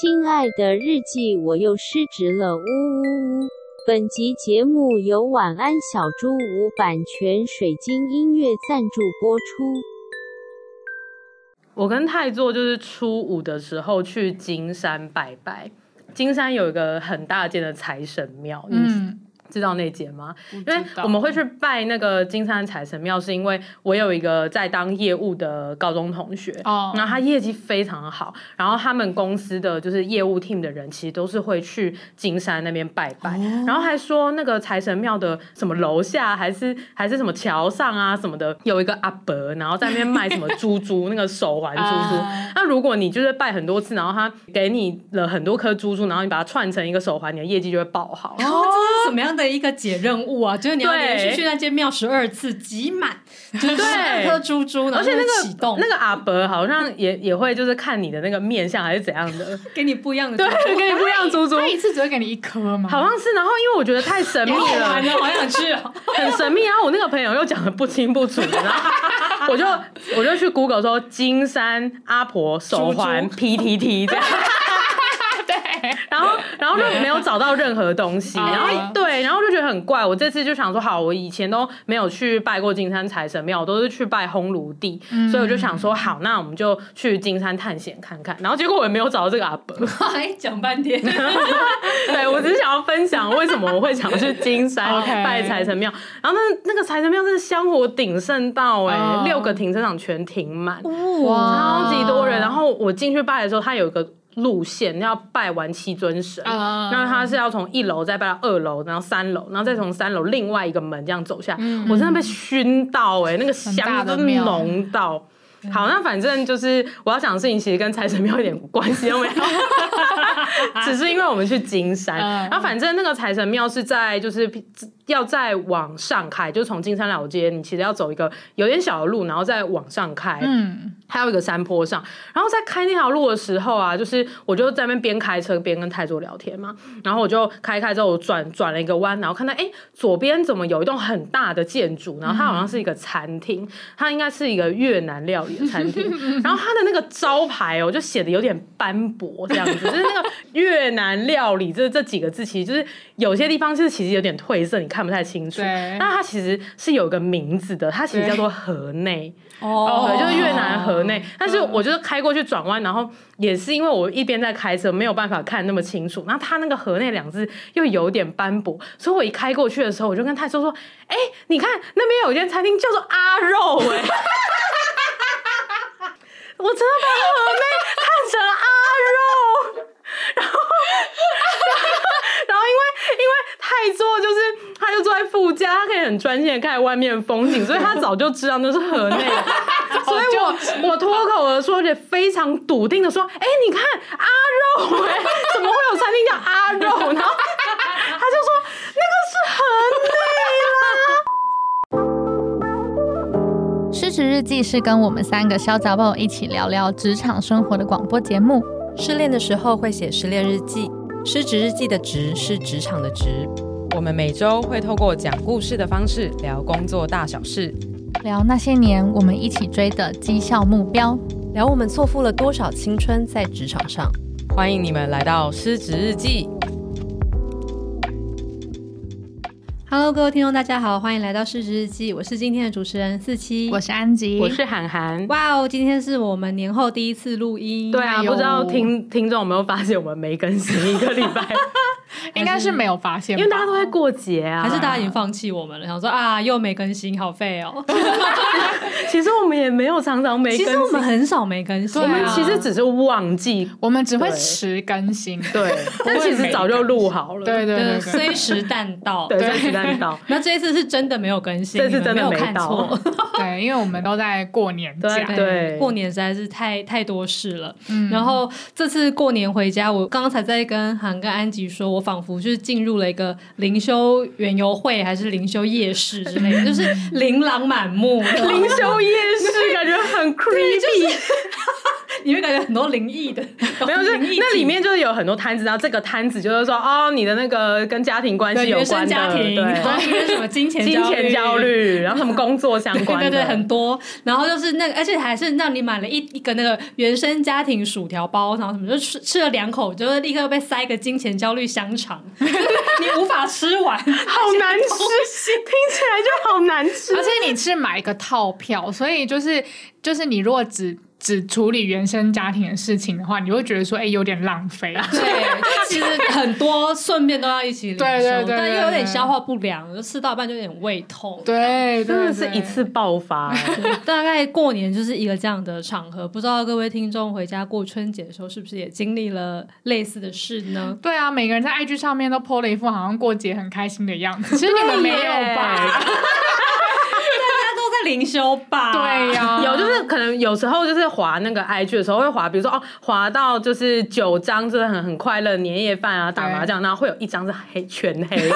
亲爱的日记，我又失职了，呜呜呜！本集节目由晚安小猪屋版权水晶音乐赞助播出。我跟太座就是初五的时候去金山拜拜，金山有一个很大间的财神庙，嗯。知道那节吗？因为我们会去拜那个金山财神庙，是因为我有一个在当业务的高中同学，哦，然后他业绩非常好，然后他们公司的就是业务 team 的人，其实都是会去金山那边拜拜，哦，然后还说那个财神庙的什么楼下还是还是什么桥上啊什么的，有一个阿伯，然后在那边卖什么珠珠，那个手环珠珠。那如果你就是拜很多次，然后他给你了很多颗珠珠，然后你把它串成一个手环，你的业绩就会爆好。哦，这是什么样的？一个解任务啊，就是你要连续去那间庙十二次，集满就是十二颗珠珠，而且那个启动。那个阿伯好像也也会就是看你的那个面相还是怎样的，给你不一样的对，给你不一样的珠珠，他一次只会给你一颗吗？好像是，然后因为我觉得太神秘了，好想去哦，很神秘。然后我那个朋友又讲的不清不楚，然后 我就我就去 Google 说金山阿婆手环 PTT 这样。然后，然后就没有找到任何东西，然后对，然后就觉得很怪。我这次就想说，好，我以前都没有去拜过金山财神庙，我都是去拜烘炉地，嗯、所以我就想说，好，那我们就去金山探险看看。然后结果我也没有找到这个阿伯，哎，讲半天。对，我只是想要分享为什么我会想去金山 拜财神庙。然后那那个财神庙真的香火鼎盛到哎、欸，六个停车场全停满，哇，超级多人。然后我进去拜的时候，他有一个。路线要拜完七尊神，那、uh, 他是要从一楼再拜到二楼，然后三楼，然后再从三楼另外一个门这样走下。嗯、我真的被熏到哎、欸，那个香都浓到。好，那反正就是我要讲的事情，其实跟财神庙一点关系都没有，只是因为我们去金山，然后反正那个财神庙是在就是要再往上开，就从金山老街，你其实要走一个有点小的路，然后再往上开，嗯，还有一个山坡上，然后在开那条路的时候啊，就是我就在那边边开车边跟泰座聊天嘛，然后我就开开之后我转转了一个弯，然后看到哎左边怎么有一栋很大的建筑，然后它好像是一个餐厅，它应该是一个越南料理的。餐厅，然后它的那个招牌哦，就写的有点斑驳，这样子，就是那个 越南料理这这几个字，其实就是有些地方就是其实有点褪色，你看不太清楚。那，它其实是有个名字的，它其实叫做河内哦，就是越南河内。但是我就是开过去转弯，然后也是因为我一边在开车，没有办法看那么清楚。然后它那个河内两字又有点斑驳，所以我一开过去的时候，我就跟太叔说：“哎，你看那边有一间餐厅叫做阿肉。”哎。我真的把河内看成阿肉，然后，然后因为因为太座就是他就坐在副驾，他可以很专心的看外面的风景，所以他早就知道那是河内，所以我我脱口而出，而且非常笃定的说：“哎、欸，你看阿肉、欸，哎，怎么会有餐厅叫阿肉？”然后他就说：“那个是河内啦。”失职日记是跟我们三个小杂宝一起聊聊职场生活的广播节目。失恋的时候会写失恋日记，失职日记的职是职场的职。我们每周会透过讲故事的方式聊工作大小事，聊那些年我们一起追的绩效目标，聊我们错付了多少青春在职场上。欢迎你们来到失职日记。Hello，各位听众，大家好，欢迎来到市值日记。我是今天的主持人四七，我是安吉，我是涵涵。哇哦，今天是我们年后第一次录音。对啊，不知道听听众有没有发现我们没更新一个礼拜。应该是没有发现，因为大家都在过节啊，还是大家已经放弃我们了？想说啊，又没更新，好废哦。其实我们也没有常常没更新，其实我们很少没更新，我们其实只是忘记，我们只会迟更新，对。但其实早就录好了，对对对，虽时但到，对，虽时但到。那这一次是真的没有更新，这次真的没看错，对，因为我们都在过年假，对，过年实在是太太多事了。然后这次过年回家，我刚刚才在跟韩跟安吉说，我仿佛就是进入了一个灵修园游会，还是灵修夜市之类的，就是琳琅满目。灵修夜市感觉很 creepy，你会感觉很多灵异的，没有，就是那里面就是有很多摊子，然后这个摊子就是说，哦，你的那个跟家庭关系有关的，家庭，对，然后什么 金钱金钱焦虑，然后什么工作相关的，对对，很多，然后就是那个，而且还是让你买了一一个那个原生家庭薯条包，然后什么就吃吃了两口，就是立刻被塞一个金钱焦虑香肠，你无法吃完，好难吃，听起来就好难吃，而且你是买一个套票，所以就是就是你如果只。只处理原生家庭的事情的话，你会觉得说，哎、欸，有点浪费。对，其实很多顺便都要一起领，对对对，对，但又有点消化不良，就吃到一半就有点胃痛。对，真的是一次爆发。大概过年就是一个这样的场合，不知道各位听众回家过春节的时候，是不是也经历了类似的事呢？对啊，每个人在 IG 上面都 po 了一副好像过节很开心的样子。其实你们没有吧？灵修吧，对呀、啊，有就是可能有时候就是滑那个 IG 的时候会滑，比如说哦，滑到就是九张就是很很快乐年夜饭啊，打麻将，然后会有一张是黑全黑，对，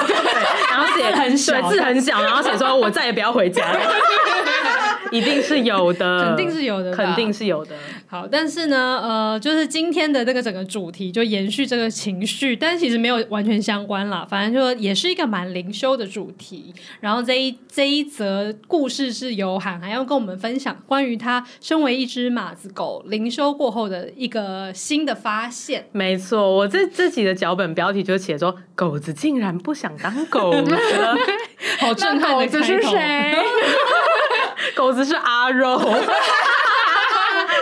然后写 很小，字很小，然后写说我再也不要回家了。一定是有的，肯定是有的，肯定是有的。好，但是呢，呃，就是今天的这个整个主题就延续这个情绪，但是其实没有完全相关啦。反正就也是一个蛮灵修的主题。然后这一这一则故事是由涵涵要跟我们分享关于他身为一只马子狗灵修过后的一个新的发现。没错，我这自己的脚本标题就写说：“狗子竟然不想当狗子了。”好震撼的开头。狗子是谁？狗子是阿肉。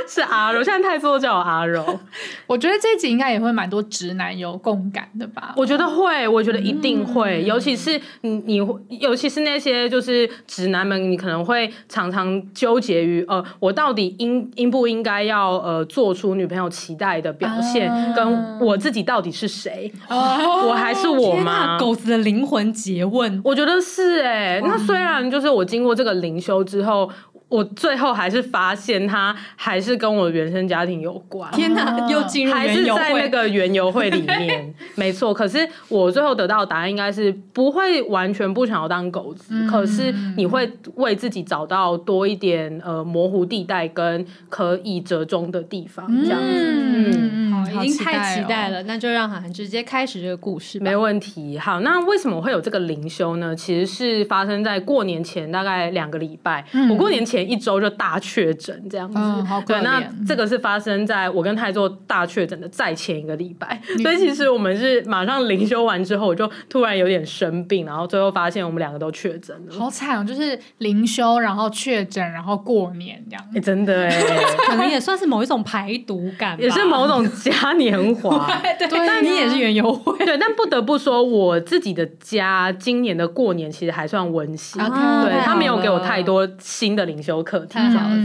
是阿柔，现在太多叫我阿柔。我觉得这集应该也会蛮多直男有共感的吧？我觉得会，我觉得一定会，嗯、尤其是你，你，尤其是那些就是直男们，你可能会常常纠结于呃，我到底应应不应该要呃做出女朋友期待的表现，啊、跟我自己到底是谁？哦、我还是我吗？狗子的灵魂诘问，我觉得是哎、欸。那虽然就是我经过这个灵修之后。我最后还是发现他还是跟我原生家庭有关。天哪，又进入还是在那个园游会里面，没错。可是我最后得到的答案应该是不会完全不想要当狗子，嗯、可是你会为自己找到多一点呃模糊地带跟可以折中的地方，这样子。嗯，嗯好，已经太期待了，那就让涵涵直接开始这个故事吧。没问题。好，那为什么会有这个灵修呢？其实是发生在过年前大概两个礼拜。嗯、我过年前。前一周就大确诊这样子，嗯、好对，那这个是发生在我跟泰做大确诊的再前一个礼拜，所以其实我们是马上灵修完之后，我就突然有点生病，然后最后发现我们两个都确诊了，好惨哦！就是灵修，然后确诊，然后过年这样，哎、欸，真的哎，可能也算是某一种排毒感，也是某种嘉年华，对，对，但你也是园游会，对，但不得不说，我自己的家今年的过年其实还算温馨，okay, 对他没有给我太多新的灵。修课题，太好了。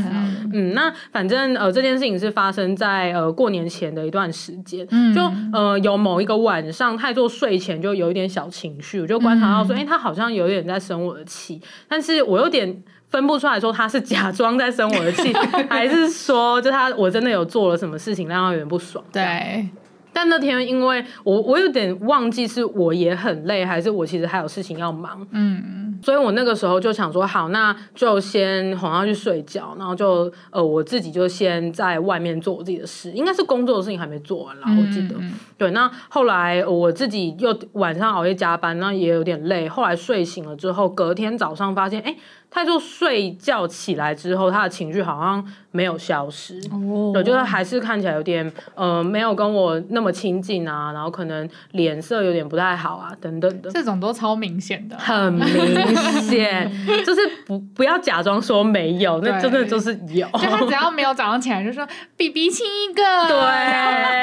嗯，那反正呃，这件事情是发生在呃过年前的一段时间。嗯，就呃有某一个晚上，太做睡前就有一点小情绪，我就观察到说，哎、嗯欸，他好像有点在生我的气，但是我有点分不出来说他是假装在生我的气，还是说就他我真的有做了什么事情让他有点不爽。对。但那天因为我我有点忘记是我也很累，还是我其实还有事情要忙。嗯。所以我那个时候就想说，好，那就先哄他去睡觉，然后就呃，我自己就先在外面做我自己的事，应该是工作的事情还没做完啦，我记得。嗯、对，那后来我自己又晚上熬夜加班，那也有点累。后来睡醒了之后，隔天早上发现，哎、欸。他就睡觉起来之后，他的情绪好像没有消失，哦，对，就是还是看起来有点呃，没有跟我那么亲近啊，然后可能脸色有点不太好啊，等等的。这种都超明显的，很明显，就是不不要假装说没有，那真的就是有。就他只要没有早上起来就说比比亲一个，对，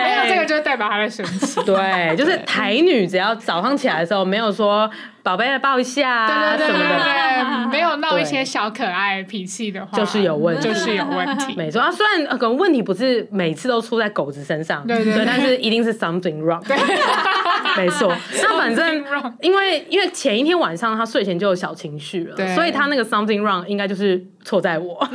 没有这个就代表他在生气。对，就是台女只要早上起来的时候没有说。宝贝的抱一下，对对对对对，没有闹一些小可爱脾气的话，就是有问题，就是有问题。没错。啊，虽然可能问题不是每次都出在狗子身上，对对，但是一定是 something wrong。没错，那反正 因为因为前一天晚上他睡前就有小情绪了，所以他那个 something wrong 应该就是错在我。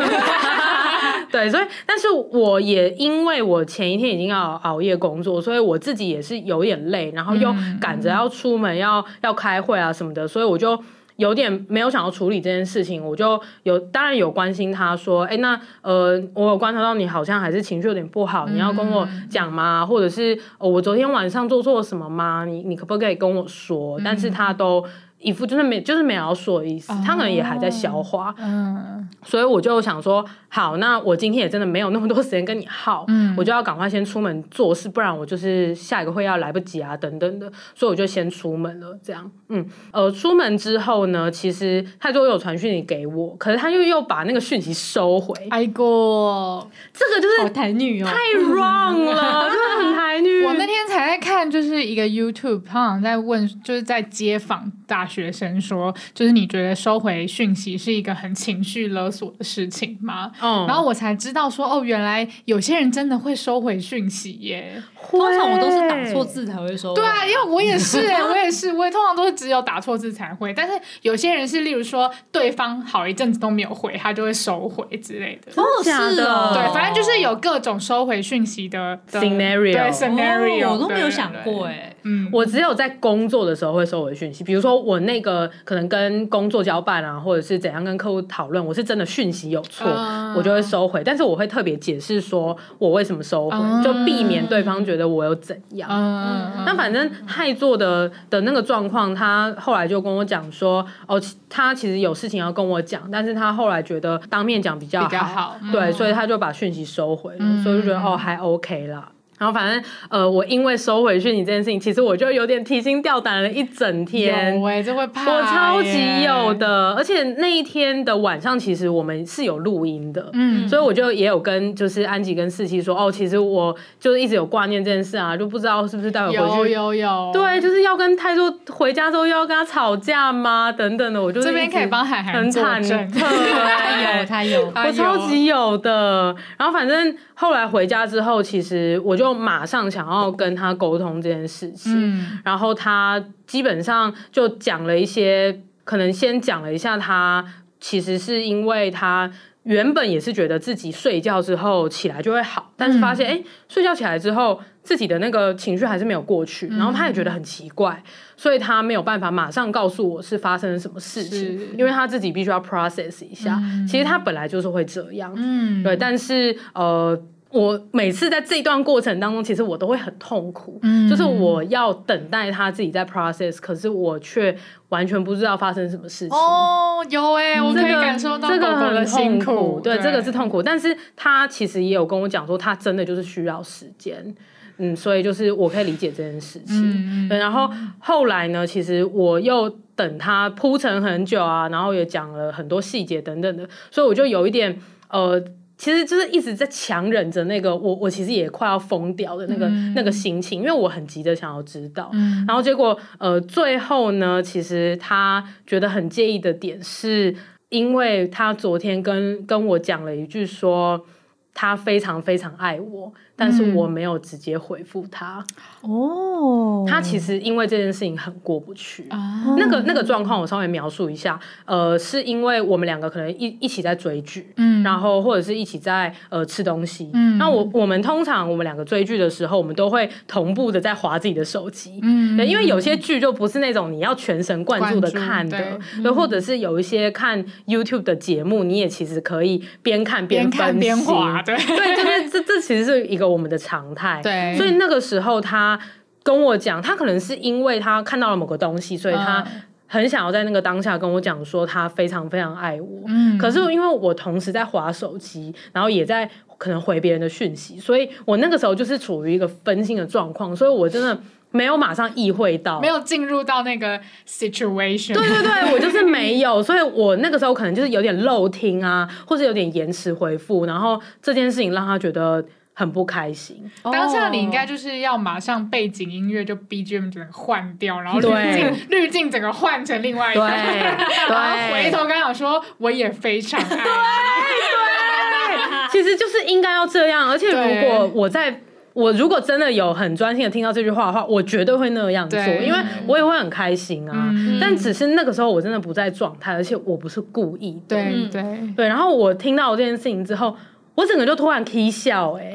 对，所以，但是我也因为我前一天已经要熬夜工作，所以我自己也是有点累，然后又赶着要出门要要开会啊什么的，所以我就有点没有想要处理这件事情，我就有当然有关心他说，哎，那呃，我有观察到你好像还是情绪有点不好，你要跟我讲吗？或者是、哦、我昨天晚上做错了什么吗？你你可不可以跟我说？但是他都。一副就是没就是没要说的意思，他可能也还在消化，嗯，所以我就想说，好，那我今天也真的没有那么多时间跟你耗，嗯，我就要赶快先出门做事，不然我就是下一个会要来不及啊，等等的，所以我就先出门了，这样，嗯，呃，出门之后呢，其实他就有传讯息给我，可是他又又把那个讯息收回，哎哥，这个就是台女哦，太 wrong 了，真的很台女。我那天才在看，就是一个 YouTube，他好像在问，就是在街访大。学生说：“就是你觉得收回讯息是一个很情绪勒索的事情吗？”嗯，然后我才知道说：“哦，原来有些人真的会收回讯息耶。”通常我都是打错字才会收回。对啊，因为我也是哎，我也是，我也通常都是只有打错字才会。但是有些人是，例如说对方好一阵子都没有回，他就会收回之类的。真的假的？对，反正就是有各种收回讯息的 scenario，对 scenario，我都没有想过哎。嗯，我只有在工作的时候会收回讯息，比如说我那个可能跟工作交办啊，或者是怎样跟客户讨论，我是真的讯息有错，嗯、我就会收回。但是我会特别解释说我为什么收回，嗯、就避免对方觉得我有怎样。嗯，那反正害做的的那个状况，他后来就跟我讲说，哦，他其实有事情要跟我讲，但是他后来觉得当面讲比较好，比较好，对，嗯、所以他就把讯息收回了，嗯、所以就觉得哦还 OK 啦。然后反正呃，我因为收回去你这件事情，其实我就有点提心吊胆了一整天。有哎，这会怕。我超级有的，而且那一天的晚上，其实我们是有录音的，嗯，所以我就也有跟就是安吉跟四七说，哦，其实我就是一直有挂念这件事啊，就不知道是不是待会回去有有有，对，就是要跟泰叔回家之后又要跟他吵架吗？等等的，我就这边可以帮海涵很忐忑，他有他有，我超级有的。然后反正后来回家之后，其实我就。马上想要跟他沟通这件事情，嗯、然后他基本上就讲了一些，可能先讲了一下他其实是因为他原本也是觉得自己睡觉之后起来就会好，但是发现哎、嗯，睡觉起来之后自己的那个情绪还是没有过去，然后他也觉得很奇怪，所以他没有办法马上告诉我是发生了什么事情，因为他自己必须要 process 一下。嗯、其实他本来就是会这样，嗯，对，但是呃。我每次在这一段过程当中，其实我都会很痛苦，嗯，就是我要等待他自己在 process，可是我却完全不知道发生什么事情。哦，有哎、欸，我可以感受到这个很痛苦，对，对，这个是痛苦。但是他其实也有跟我讲说，他真的就是需要时间，嗯，所以就是我可以理解这件事情。嗯，对，然后后来呢，其实我又等他铺陈很久啊，然后也讲了很多细节等等的，所以我就有一点呃。其实就是一直在强忍着那个我我其实也快要疯掉的那个、嗯、那个心情，因为我很急着想要知道，嗯、然后结果呃最后呢，其实他觉得很介意的点是，因为他昨天跟跟我讲了一句说他非常非常爱我。但是我没有直接回复他哦，他其实因为这件事情很过不去。哦、那个那个状况我稍微描述一下，呃，是因为我们两个可能一一起在追剧，嗯，然后或者是一起在呃吃东西，嗯，那我我们通常我们两个追剧的时候，我们都会同步的在划自己的手机，嗯，对，因为有些剧就不是那种你要全神贯注的看的，对，对，或者是有一些看 YouTube 的节目，你也其实可以边看边分析，边划，对，对，就是这这其实是一个。我们的常态，对，所以那个时候他跟我讲，他可能是因为他看到了某个东西，所以他很想要在那个当下跟我讲说他非常非常爱我。嗯，可是因为我同时在划手机，然后也在可能回别人的讯息，所以我那个时候就是处于一个分心的状况，所以我真的没有马上意会到，没有进入到那个 situation。对对对，我就是没有，所以我那个时候可能就是有点漏听啊，或者有点延迟回复，然后这件事情让他觉得。很不开心。当下你应该就是要马上背景音乐就 BGM 整个换掉，然后滤镜滤镜整个换成另外一个，对，然后回头刚想说我也非常爱。对对，其实就是应该要这样。而且如果我在我如果真的有很专心的听到这句话的话，我绝对会那样做，因为我也会很开心啊。但只是那个时候我真的不在状态，而且我不是故意的。对对对。然后我听到这件事情之后。我整个就突然 k 笑哎、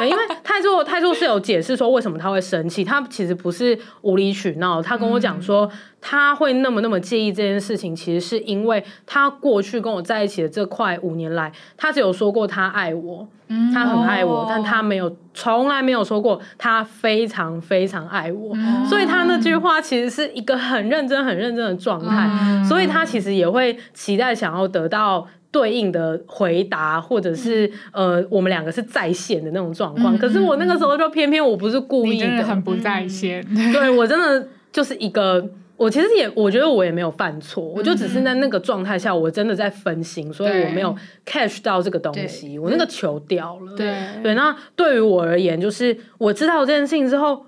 欸，因为泰座泰座是有解释说为什么他会生气，他其实不是无理取闹，他跟我讲说他会那么那么介意这件事情，其实是因为他过去跟我在一起的这快五年来，他只有说过他爱我，他很爱我，但他没有从来没有说过他非常非常爱我，所以他那句话其实是一个很认真很认真的状态，所以他其实也会期待想要得到。对应的回答，或者是呃，我们两个是在线的那种状况。可是我那个时候就偏偏我不是故意的，的很不在线。对，我真的就是一个，我其实也我觉得我也没有犯错，我就只是在那个状态下，我真的在分心，所以我没有 catch 到这个东西，我那个球掉了。对对，那对于我而言，就是我知道这件事情之后。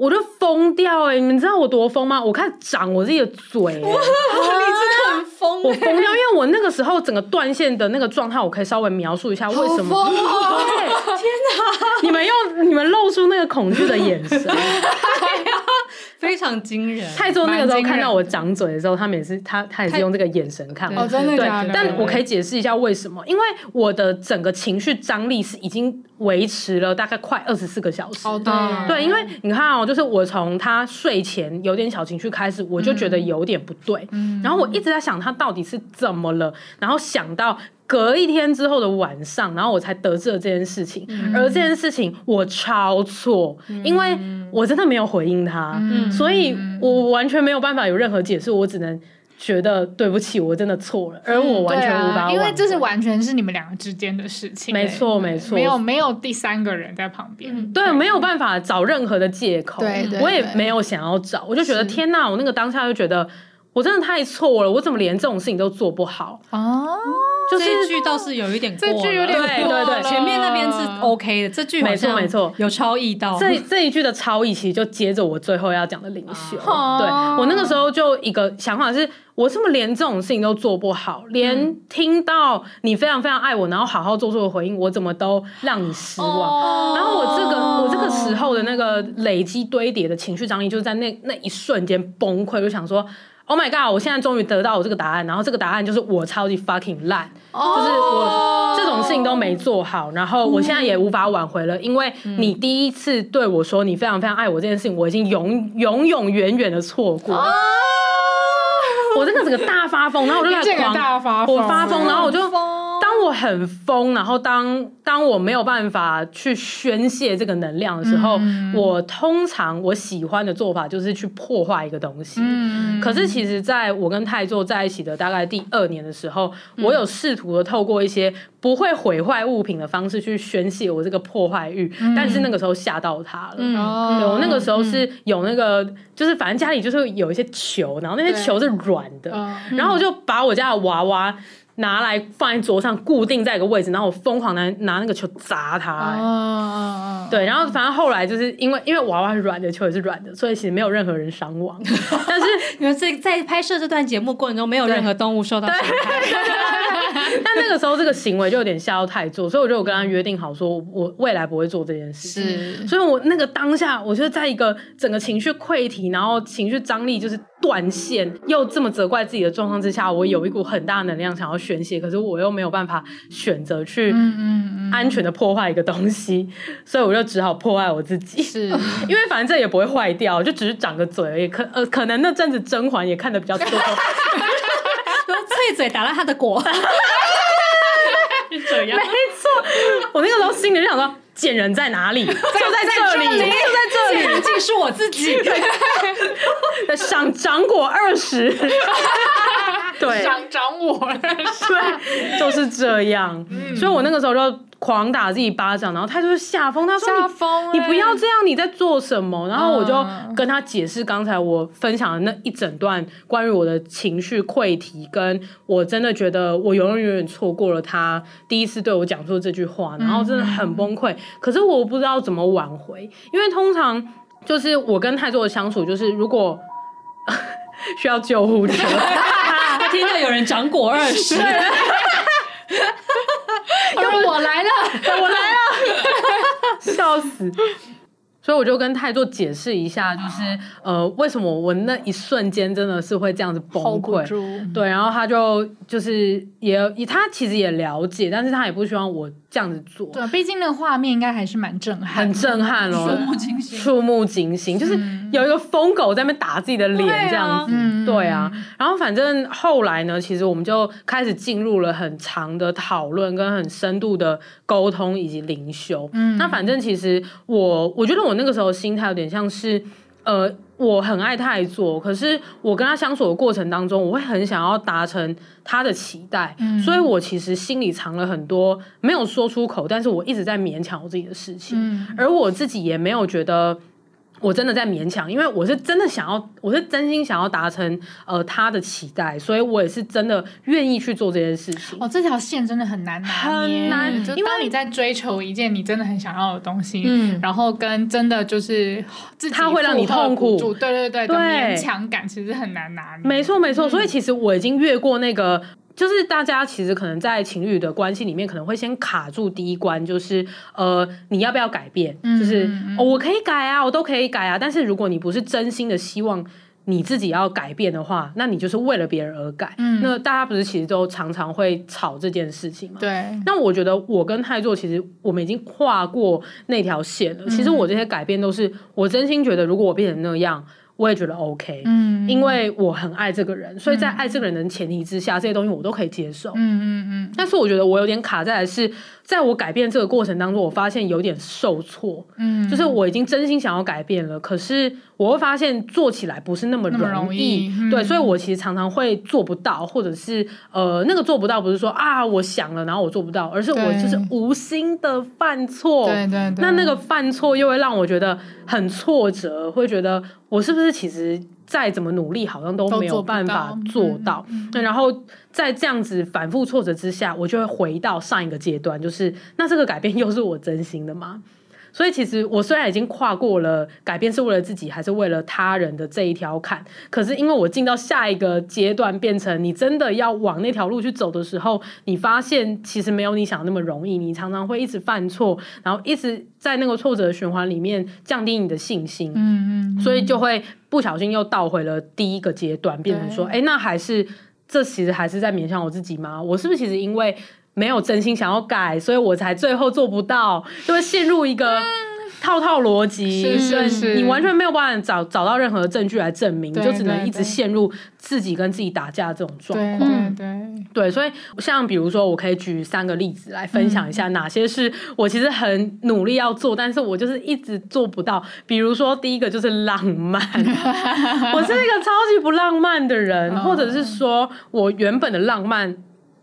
我就疯掉哎、欸！你们知道我多疯吗？我开始长我自己的嘴、疯、欸！我疯掉，因为我那个时候整个断线的那个状态，我可以稍微描述一下为什么。天哪！你们用你们露出那个恐惧的眼神。非常惊人。泰座那个时候看到我长嘴的时候，他们也是他他也是用这个眼神看我。哦，真的假的？但我可以解释一下为什么？因为我的整个情绪张力是已经维持了大概快二十四个小时。哦，对。对，因为你看哦，就是我从他睡前有点小情绪开始，我就觉得有点不对。嗯。然后我一直在想他到底是怎么了，然后想到。隔一天之后的晚上，然后我才得知了这件事情。嗯、而这件事情我超错，嗯、因为我真的没有回应他，嗯、所以我完全没有办法有任何解释。我只能觉得对不起，我真的错了。而我完全无法、啊，因为这是完全是你们两个之间的事情。没错，没错，没有没有第三个人在旁边。嗯、对，没有办法找任何的借口。对，对，我也没有想要找，我就觉得天哪！我那个当下就觉得我真的太错了，我怎么连这种事情都做不好啊？就是这句倒是有一点过句有点过了，对对对，前面那边是 OK 的，这句没错没错，有超意到。这这一句的超意其实就接着我最后要讲的领袖。对，我那个时候就一个想法是，我怎么连这种事情都做不好，连听到你非常非常爱我，然后好好做出的回应，我怎么都让你失望。然后我这个我这个时候的那个累积堆叠的情绪张力，就是在那那一瞬间崩溃，就想说。Oh my god！我现在终于得到我这个答案，然后这个答案就是我超级 fucking 烂，oh! 就是我这种事情都没做好，然后我现在也无法挽回了，因为你第一次对我说你非常非常爱我这件事情，我已经永永永远远的错过。Oh! 我真的整个大发疯，然后我就在狂，我发疯，然后我就。当我很疯，然后当当我没有办法去宣泄这个能量的时候，嗯、我通常我喜欢的做法就是去破坏一个东西。嗯、可是其实，在我跟泰座在一起的大概第二年的时候，嗯、我有试图的透过一些不会毁坏物品的方式去宣泄我这个破坏欲，嗯、但是那个时候吓到他了。嗯、对，我那个时候是有那个，就是反正家里就是有一些球，然后那些球是软的，对然后我就把我家的娃娃。拿来放在桌上，固定在一个位置，然后我疯狂拿拿那个球砸它。欸。对，然后反正后来就是因为因为娃娃是软的，球也是软的，所以其实没有任何人伤亡。但是你们在在拍摄这段节目过程中，没有任何动物受到伤害。但那个时候这个行为就有点吓到太座，所以我就有跟他约定好，说我未来不会做这件事。是，所以我那个当下，我就在一个整个情绪溃堤，然后情绪张力就是断线，又这么责怪自己的状况之下，我有一股很大的能量想要宣泄，可是我又没有办法选择去安全的破坏一个东西，所以我就只好破坏我自己。是，因为反正这也不会坏掉，就只是长个嘴而已。可呃，可能那阵子甄嬛也看的比较多，脆嘴打烂他的果，是这样。没错，我那个时候心里就想说，贱人在哪里？就在这里，就在这里，毕竟是我自己。想掌果二十。对，想掌我，对，就是这样。嗯、所以我那个时候就狂打自己巴掌，然后他就是吓疯，他说你：“你、欸、你不要这样，你在做什么？”然后我就跟他解释刚才我分享的那一整段关于我的情绪溃堤，跟我真的觉得我永远永远错过了他第一次对我讲出这句话，然后真的很崩溃。嗯、可是我不知道怎么挽回，因为通常就是我跟泰座的相处，就是如果 需要救护车。听到有人掌果二十，又我来了，我来了，笑死！所以我就跟太座解释一下，就是呃，为什么我那一瞬间真的是会这样子崩溃，对，然后他就就是也他其实也了解，但是他也不希望我这样子做，对，毕竟那个画面应该还是蛮震撼，很震撼哦，触目惊心，触目惊心，就是有一个疯狗在那边打自己的脸这样子，嗯、对啊，然后反正后来呢，其实我们就开始进入了很长的讨论跟很深度的沟通以及灵修，嗯，那反正其实我我觉得我。那个时候心态有点像是，呃，我很爱太做，可是我跟他相处的过程当中，我会很想要达成他的期待，嗯、所以我其实心里藏了很多没有说出口，但是我一直在勉强我自己的事情，嗯、而我自己也没有觉得。我真的在勉强，因为我是真的想要，我是真心想要达成呃他的期待，所以我也是真的愿意去做这件事情。哦，这条线真的很难拿捏，很难。就当你在追求一件你真的很想要的东西，嗯，然后跟真的就是自己，他会让你痛苦，对对对，对，勉强感其实很难拿捏。没错没错，所以其实我已经越过那个。就是大家其实可能在情侣的关系里面，可能会先卡住第一关，就是呃，你要不要改变？就是、哦、我可以改啊，我都可以改啊。但是如果你不是真心的希望你自己要改变的话，那你就是为了别人而改。嗯，那大家不是其实都常常会吵这件事情吗？对。那我觉得我跟泰座其实我们已经跨过那条线了。其实我这些改变都是我真心觉得，如果我变成那样。我也觉得 OK，嗯，因为我很爱这个人，所以在爱这个人的前提之下，这些东西我都可以接受，嗯嗯嗯。但是我觉得我有点卡在的是，在我改变这个过程当中，我发现有点受挫，嗯，就是我已经真心想要改变了，可是我会发现做起来不是那么容易，对，所以我其实常常会做不到，或者是呃，那个做不到不是说啊我想了然后我做不到，而是我就是无心的犯错，对对对，那那个犯错又会让我觉得很挫折，会觉得。我是不是其实再怎么努力，好像都没有办法做到？那然后在这样子反复挫折之下，我就会回到上一个阶段，就是那这个改变又是我真心的吗？所以其实我虽然已经跨过了改变是为了自己还是为了他人的这一条坎，可是因为我进到下一个阶段，变成你真的要往那条路去走的时候，你发现其实没有你想的那么容易，你常常会一直犯错，然后一直在那个挫折的循环里面降低你的信心，嗯嗯，所以就会不小心又倒回了第一个阶段，变成说，哎，那还是这其实还是在勉强我自己吗？我是不是其实因为没有真心想要改，所以我才最后做不到，就会陷入一个套套逻辑，是是是，你完全没有办法找找到任何的证据来证明，就只能一直陷入自己跟自己打架这种状况。对对对，对，所以像比如说，我可以举三个例子来分享一下，哪些是我其实很努力要做，但是我就是一直做不到。比如说，第一个就是浪漫，我是一个超级不浪漫的人，或者是说我原本的浪漫。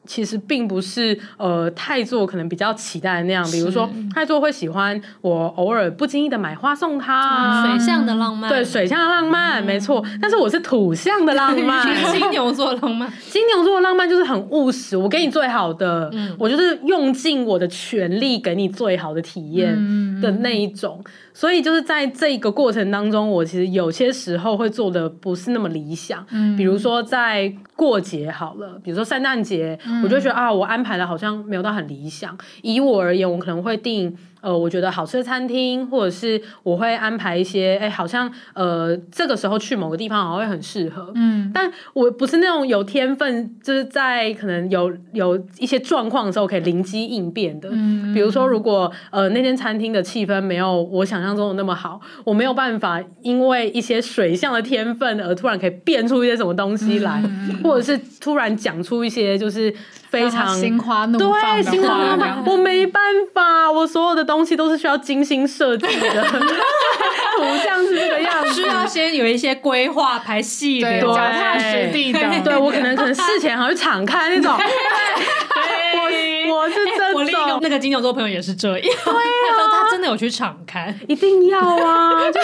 其实并不是呃太座可能比较期待的那样，比如说太座会喜欢我偶尔不经意的买花送他，水象的浪漫，对，水象的浪漫，没错。但是我是土象的浪漫，金牛座浪漫，金牛座的浪漫就是很务实，我给你最好的，我就是用尽我的全力给你最好的体验的那一种。所以就是在这个过程当中，我其实有些时候会做的不是那么理想。嗯，比如说在过节好了，比如说圣诞节，我就觉得啊，我安排的好像没有到很理想。以我而言，我可能会定。呃，我觉得好吃的餐厅，或者是我会安排一些，哎、欸，好像呃，这个时候去某个地方好像会很适合。嗯，但我不是那种有天分，就是在可能有有一些状况的时候可以灵机应变的。嗯，比如说，如果呃那间餐厅的气氛没有我想象中的那么好，我没有办法因为一些水象的天分而突然可以变出一些什么东西来，嗯、或者是突然讲出一些就是。非常心花怒放，对，心花怒放，我没办法，我所有的东西都是需要精心设计的，图像是这个样子，需要先有一些规划排戏，的，脚踏实地的，对我可能可能事前还会敞开那种，对，我我是真的，那个金牛座朋友也是这样，对啊，他真的有去敞开，一定要啊，就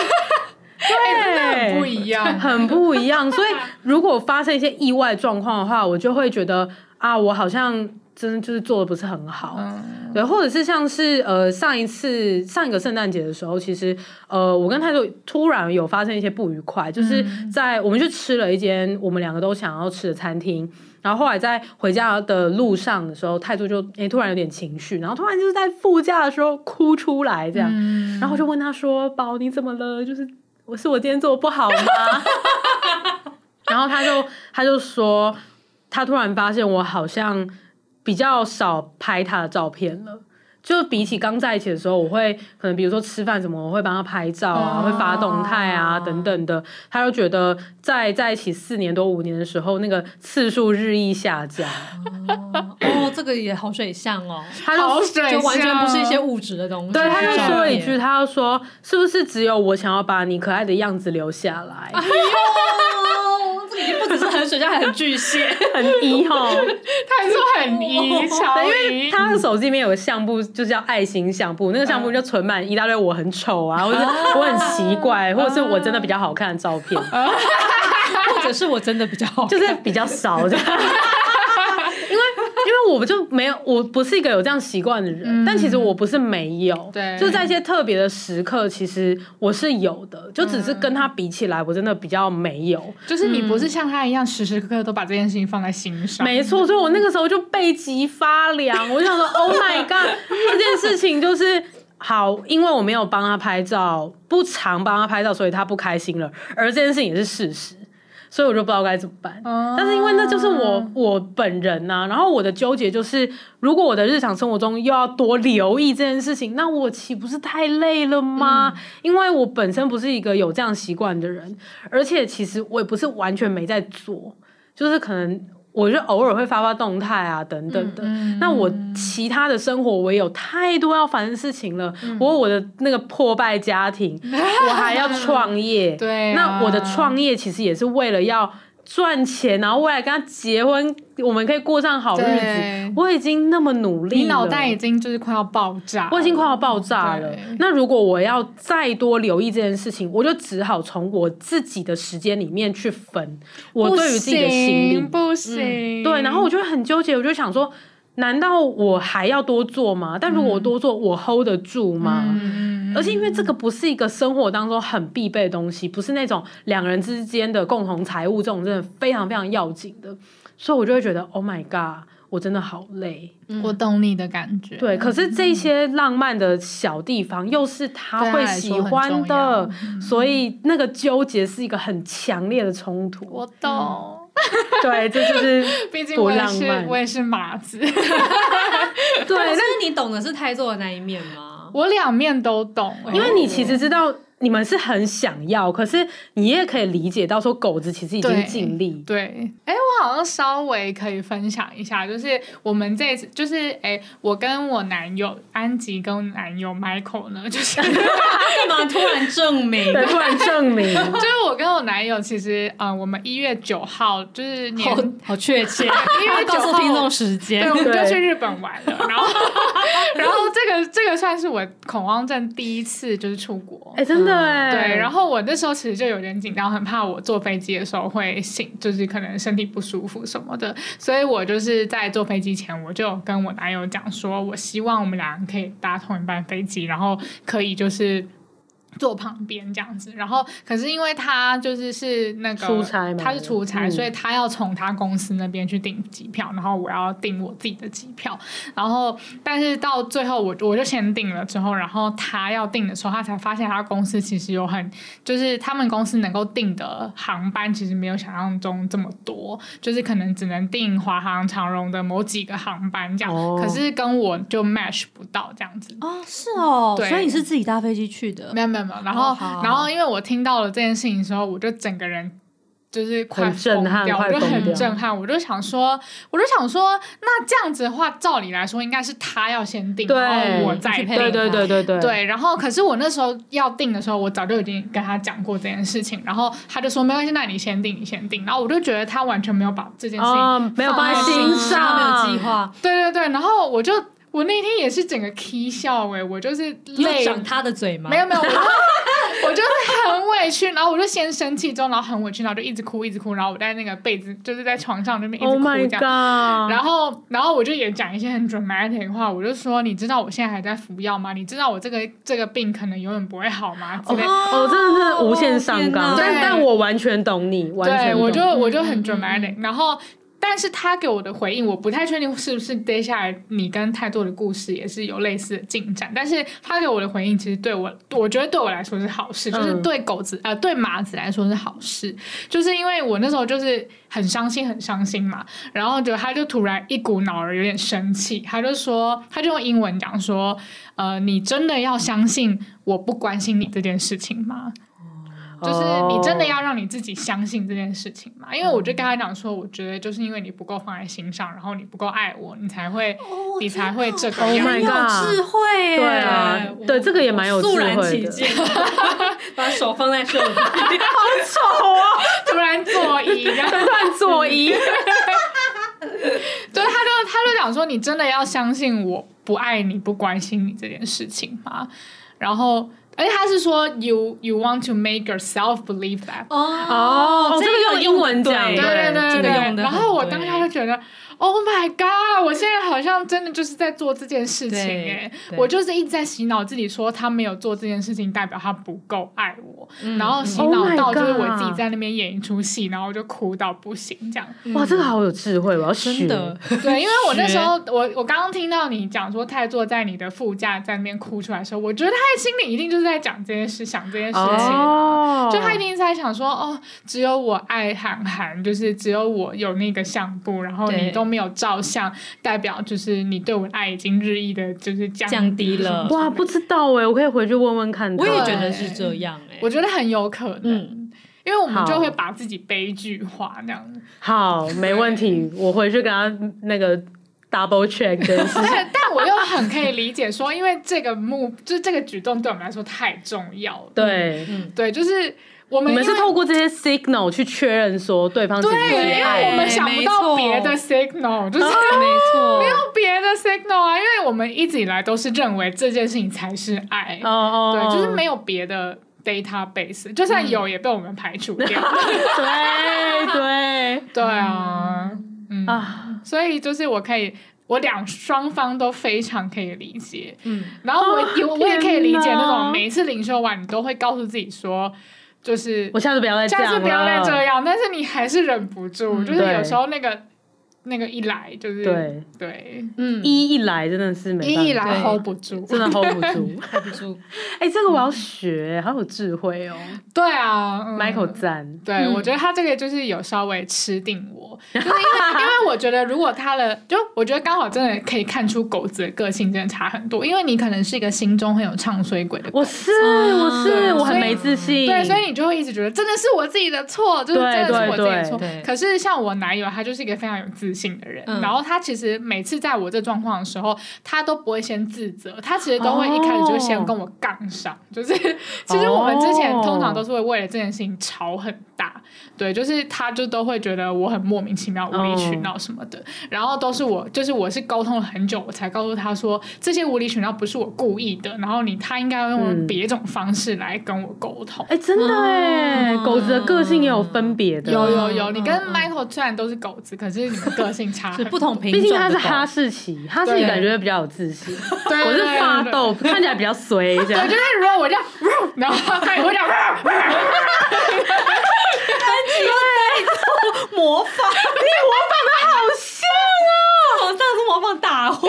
对，很不一样，很不一样，所以如果发生一些意外状况的话，我就会觉得。啊，我好像真的就是做的不是很好，嗯、对，或者是像是呃上一次上一个圣诞节的时候，其实呃我跟泰度突然有发生一些不愉快，就是在我们去吃了一间我们两个都想要吃的餐厅。然后后来在回家的路上的时候，态度就诶突然有点情绪，然后突然就是在副驾的时候哭出来这样，嗯、然后就问他说：“宝，你怎么了？就是我是我今天做的不好吗？” 然后他就他就说，他突然发现我好像比较少拍他的照片了。就比起刚在一起的时候，我会可能比如说吃饭什么，我会帮他拍照啊，会发动态啊等等的。他就觉得在在一起四年多五年的时候，那个次数日益下降。哦，这个也好水象哦，他就就完全不是一些物质的东西。对，他就说了一句，他就说：“是不是只有我想要把你可爱的样子留下来？” 已经不只是很水象，还很巨蟹，很一哈。他还说很 一，超因为他的手机里面有个相簿，就叫爱心相簿。那个相簿就存满一大堆我很丑啊，或者我很奇怪，或者是我真的比较好看的照片，或者是我真的比较好，就是比较少这样。因为我就没有，我不是一个有这样习惯的人，嗯、但其实我不是没有，对，就在一些特别的时刻，其实我是有的，就只是跟他比起来，我真的比较没有。就是你不是像他一样时时刻刻都把这件事情放在心上，没错，所以我那个时候就背脊发凉，我就想说，Oh my god，这件事情就是好，因为我没有帮他拍照，不常帮他拍照，所以他不开心了，而这件事情也是事实。所以我就不知道该怎么办，嗯、但是因为那就是我我本人呐、啊，然后我的纠结就是，如果我的日常生活中又要多留意这件事情，那我岂不是太累了吗？嗯、因为我本身不是一个有这样习惯的人，而且其实我也不是完全没在做，就是可能。我就偶尔会发发动态啊，等等的。嗯嗯、那我其他的生活，我也有太多要烦的事情了。嗯、我我的那个破败家庭，我还要创业。对、啊，那我的创业其实也是为了要。赚钱，然后未来跟他结婚，我们可以过上好日子。我已经那么努力了，你脑袋已经就是快要爆炸，我已经快要爆炸了。那如果我要再多留意这件事情，我就只好从我自己的时间里面去分。我对于自己的心理不行，嗯，对，然后我就很纠结，我就想说，难道我还要多做吗？但如果我多做，我 hold 得住吗？嗯而且因为这个不是一个生活当中很必备的东西，不是那种两人之间的共同财务这种真的非常非常要紧的，所以我就会觉得 Oh my God，我真的好累。我懂你的感觉。对，可是这些浪漫的小地方又是他会喜欢的，所以那个纠结是一个很强烈的冲突。我懂。对，这就是 毕竟我也是我也是马子。对，但是你懂的是泰座的那一面吗？我两面都懂，因为你其实知道你们是很想要，可是你也可以理解到说狗子其实已经尽力。对，哎，我好像稍微可以分享一下，就是我们这次就是哎，我跟我男友安吉跟男友 Michael 呢，就是干嘛？突然证明？对，突然证明，就是我跟我男友其实啊，我们一月九号就是年好确切，因为告诉听众时间，对，我们就去日本玩了，然后然后这个这个算是我。恐慌症第一次就是出国，哎、欸，真的对。然后我那时候其实就有点紧张，很怕我坐飞机的时候会醒，就是可能身体不舒服什么的。所以我就是在坐飞机前，我就跟我男友讲说，我希望我们俩可以搭同一班飞机，然后可以就是。坐旁边这样子，然后可是因为他就是是那个出差嘛，他是出差，嗯、所以他要从他公司那边去订机票，然后我要订我自己的机票，然后但是到最后我我就先订了之后，然后他要订的时候，他才发现他公司其实有很就是他们公司能够订的航班其实没有想象中这么多，就是可能只能订华航、长荣的某几个航班这样，哦、可是跟我就 match 不到这样子。哦，是哦，所以你是自己搭飞机去的？没有没有。然后，然后，因为我听到了这件事情的时候，我就整个人就是快疯掉，我就很震撼。我就想说，我就想说，那这样子的话，照理来说，应该是他要先定，然后我再配。对对对对对。对，然后可是我那时候要定的时候，我早就已经跟他讲过这件事情，然后他就说没关系，那你先定，你先定。然后我就觉得他完全没有把这件事情没有放在心上，没有计划。对对对，然后我就。我那天也是整个 k 笑哎，我就是累长他的嘴吗？没有没有，我就 我就是很委屈，然后我就先生气，之后然后很委屈，然后就一直哭一直哭，然后我在那个被子就是在床上那边一直哭这样，oh、然后然后我就也讲一些很 dramatic 的话，我就说你知道我现在还在服药吗？你知道我这个这个病可能永远不会好吗？之类的哦，真的真的无限上纲，但但我完全懂你，完全懂对，我就我就很 dramatic，、嗯、然后。但是他给我的回应，我不太确定是不是接下来你跟太多的故事也是有类似的进展。但是他给我的回应，其实对我，我觉得对我来说是好事，就是对狗子呃对马子来说是好事，就是因为我那时候就是很伤心很伤心嘛，然后就他就突然一股脑儿有点生气，他就说他就用英文讲说，呃，你真的要相信我不关心你这件事情吗？就是你真的要让你自己相信这件事情嘛？因为我就跟他讲说，我觉得就是因为你不够放在心上，然后你不够爱我，你才会，你才会这个样。Oh my God，智慧，对啊，对这个也蛮有智慧的。肃然起敬，把手放在手里，好丑啊！突然作揖，然后突然作揖。对，他就他就讲说，你真的要相信我不爱你不关心你这件事情吗？然后。而且他是说，you you want to make yourself believe that。哦，这个用英文讲，对对对对。然后我当下就觉得。Oh my god！我现在好像真的就是在做这件事情哎，我就是一直在洗脑自己说他没有做这件事情，代表他不够爱我，然后洗脑到就是我自己在那边演一出戏，然后我就哭到不行这样。哇，这个好有智慧，我要学。对，因为我那时候我我刚刚听到你讲说泰坐在你的副驾在那边哭出来的时候，我觉得他的心里一定就是在讲这件事，想这件事情，就他一定是在想说哦，只有我爱韩寒，就是只有我有那个相簿，然后你都。没有照相，代表就是你对我的爱已经日益的，就是降降低了。哇，不知道哎，我可以回去问问看。我也觉得是这样哎，我觉得很有可能，嗯、因为我们就会把自己悲剧化这样。好，没问题，我回去跟他那个 double check 的事情。但我又很可以理解说，因为这个目就是这个举动对我们来说太重要了。对，嗯，对，就是。我们，们是透过这些 signal 去确认说对方是对，因为我们想不到别的 signal，就是 没错，没有别的 signal 啊，因为我们一直以来都是认为这件事情才是爱，哦，对，就是没有别的 database，就算有也被我们排除掉，对对。对啊，嗯。啊，所以就是我可以，我两双方都非常可以理解，嗯，然后我也我也可以理解那种每一次灵修完你都会告诉自己说。就是我下次不要再这样，下次不要再这样，但是你还是忍不住，嗯、就是有时候那个。那个一来就是对。对，嗯，一一来真的是没办法，一一来 hold 不住，真的 hold 不住，hold 不住。哎，这个我要学，好有智慧哦。对啊，Michael 赞。对，我觉得他这个就是有稍微吃定我，就是因为因为我觉得如果他的，就我觉得刚好真的可以看出狗子的个性真的差很多，因为你可能是一个心中很有唱衰鬼的，我是我是我很没自信，对，所以你就会一直觉得真的是我自己的错，就是真的是我自己的错。可是像我男友，他就是一个非常有自信。性的人，嗯、然后他其实每次在我这状况的时候，他都不会先自责，他其实都会一开始就先跟我杠上，哦、就是其实我们之前通常都是会为了这件事情吵很大，对，就是他就都会觉得我很莫名其妙、无理取闹什么的，哦、然后都是我，就是我是沟通了很久，我才告诉他说这些无理取闹不是我故意的，然后你他应该要用别种方式来跟我沟通。哎、嗯，真的哎，嗯、狗子的个性也有分别的，有有有，你跟 Michael 虽然都是狗子，可是你们个性差是，不同品种。毕竟他是哈士奇，哈士奇感觉比较有自信。我是发豆，看起来比较衰。这样，我觉得如果我这样，然后他也会这样。模仿，你模仿的好像哦。我上次模仿打呼。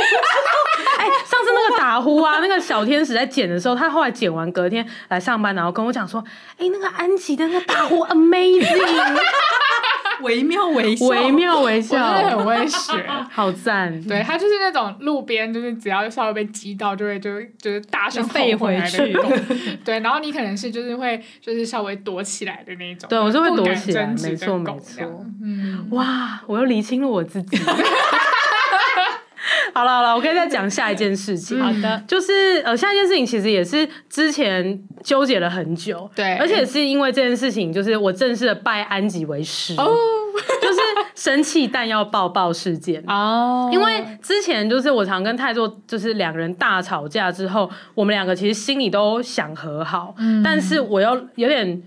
哎，上次那个打呼啊，那个小天使在剪的时候，他后来剪完隔天来上班，然后跟我讲说：“哎，那个安琪的那个打呼 amazing。”惟妙惟肖，惟妙惟肖，我真的很会学，好赞。对，他就是那种路边，就是只要稍微被击到，就会就就是大声吠回去。对，然后你可能是就是会就是稍微躲起来的那种。对，我是会躲起来，没错没错。嗯，哇，我又理清了我自己。好了好了，我可以再讲下一件事情。好的，就是呃，下一件事情其实也是之前纠结了很久，对，而且是因为这件事情，就是我正式的拜安吉为师。哦，就是生气但要抱抱事件哦。因为之前就是我常跟泰座就是两个人大吵架之后，我们两个其实心里都想和好，嗯、但是我又有点。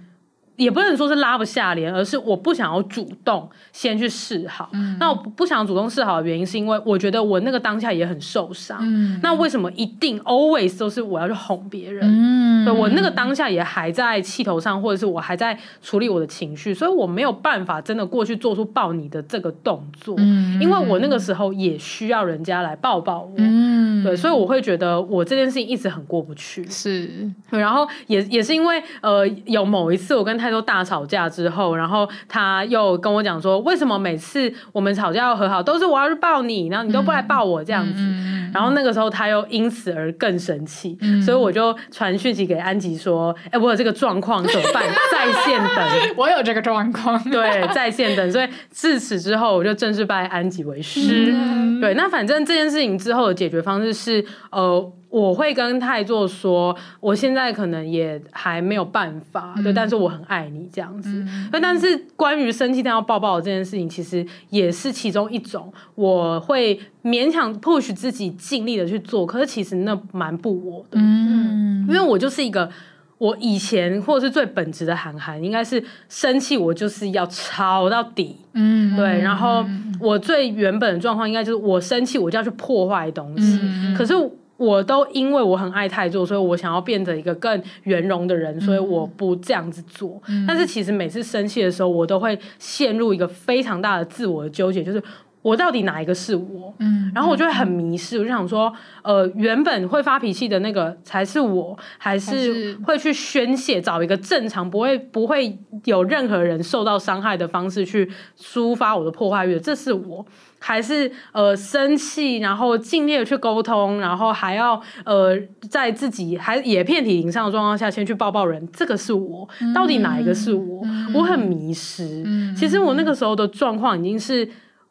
也不能说是拉不下脸，而是我不想要主动先去示好。嗯、那我不想主动示好的原因，是因为我觉得我那个当下也很受伤。嗯、那为什么一定 always 都是我要去哄别人？嗯、对，我那个当下也还在气头上，或者是我还在处理我的情绪，所以我没有办法真的过去做出抱你的这个动作。嗯、因为我那个时候也需要人家来抱抱我。嗯、对，所以我会觉得我这件事情一直很过不去。是，然后也也是因为呃，有某一次我跟泰多大吵架之后，然后他又跟我讲说，为什么每次我们吵架要和好，都是我要去抱你，然后你都不来抱我这样子。嗯、然后那个时候他又因此而更生气，嗯、所以我就传讯息给安吉说：“哎、欸，我有这个状况怎么办？在线等，我有这个状况，对，在线等。”所以自此之后，我就正式拜安吉为师。嗯、对，那反正这件事情之后的解决方式是，呃。我会跟太座说，我现在可能也还没有办法，嗯、对，但是我很爱你这样子。嗯、但是关于生气但要抱抱这件事情，其实也是其中一种，我会勉强 push 自己尽力的去做，可是其实那蛮不我的，嗯，因为我就是一个，我以前或者是最本质的韩寒，应该是生气我就是要吵到底，嗯，对，然后我最原本的状况应该就是我生气我就要去破坏东西，嗯、可是。我都因为我很爱太座，所以我想要变成一个更圆融的人，所以我不这样子做。嗯、但是其实每次生气的时候，我都会陷入一个非常大的自我的纠结，就是我到底哪一个是我？嗯，然后我就会很迷失，我就想说，呃，原本会发脾气的那个才是我，还是会去宣泄，找一个正常不会不会有任何人受到伤害的方式去抒发我的破坏欲，这是我。还是呃生气，然后尽力的去沟通，然后还要呃在自己还也遍体鳞伤的状况下，先去抱抱人，这个是我，到底哪一个是我？嗯、我很迷失。嗯、其实我那个时候的状况已经是，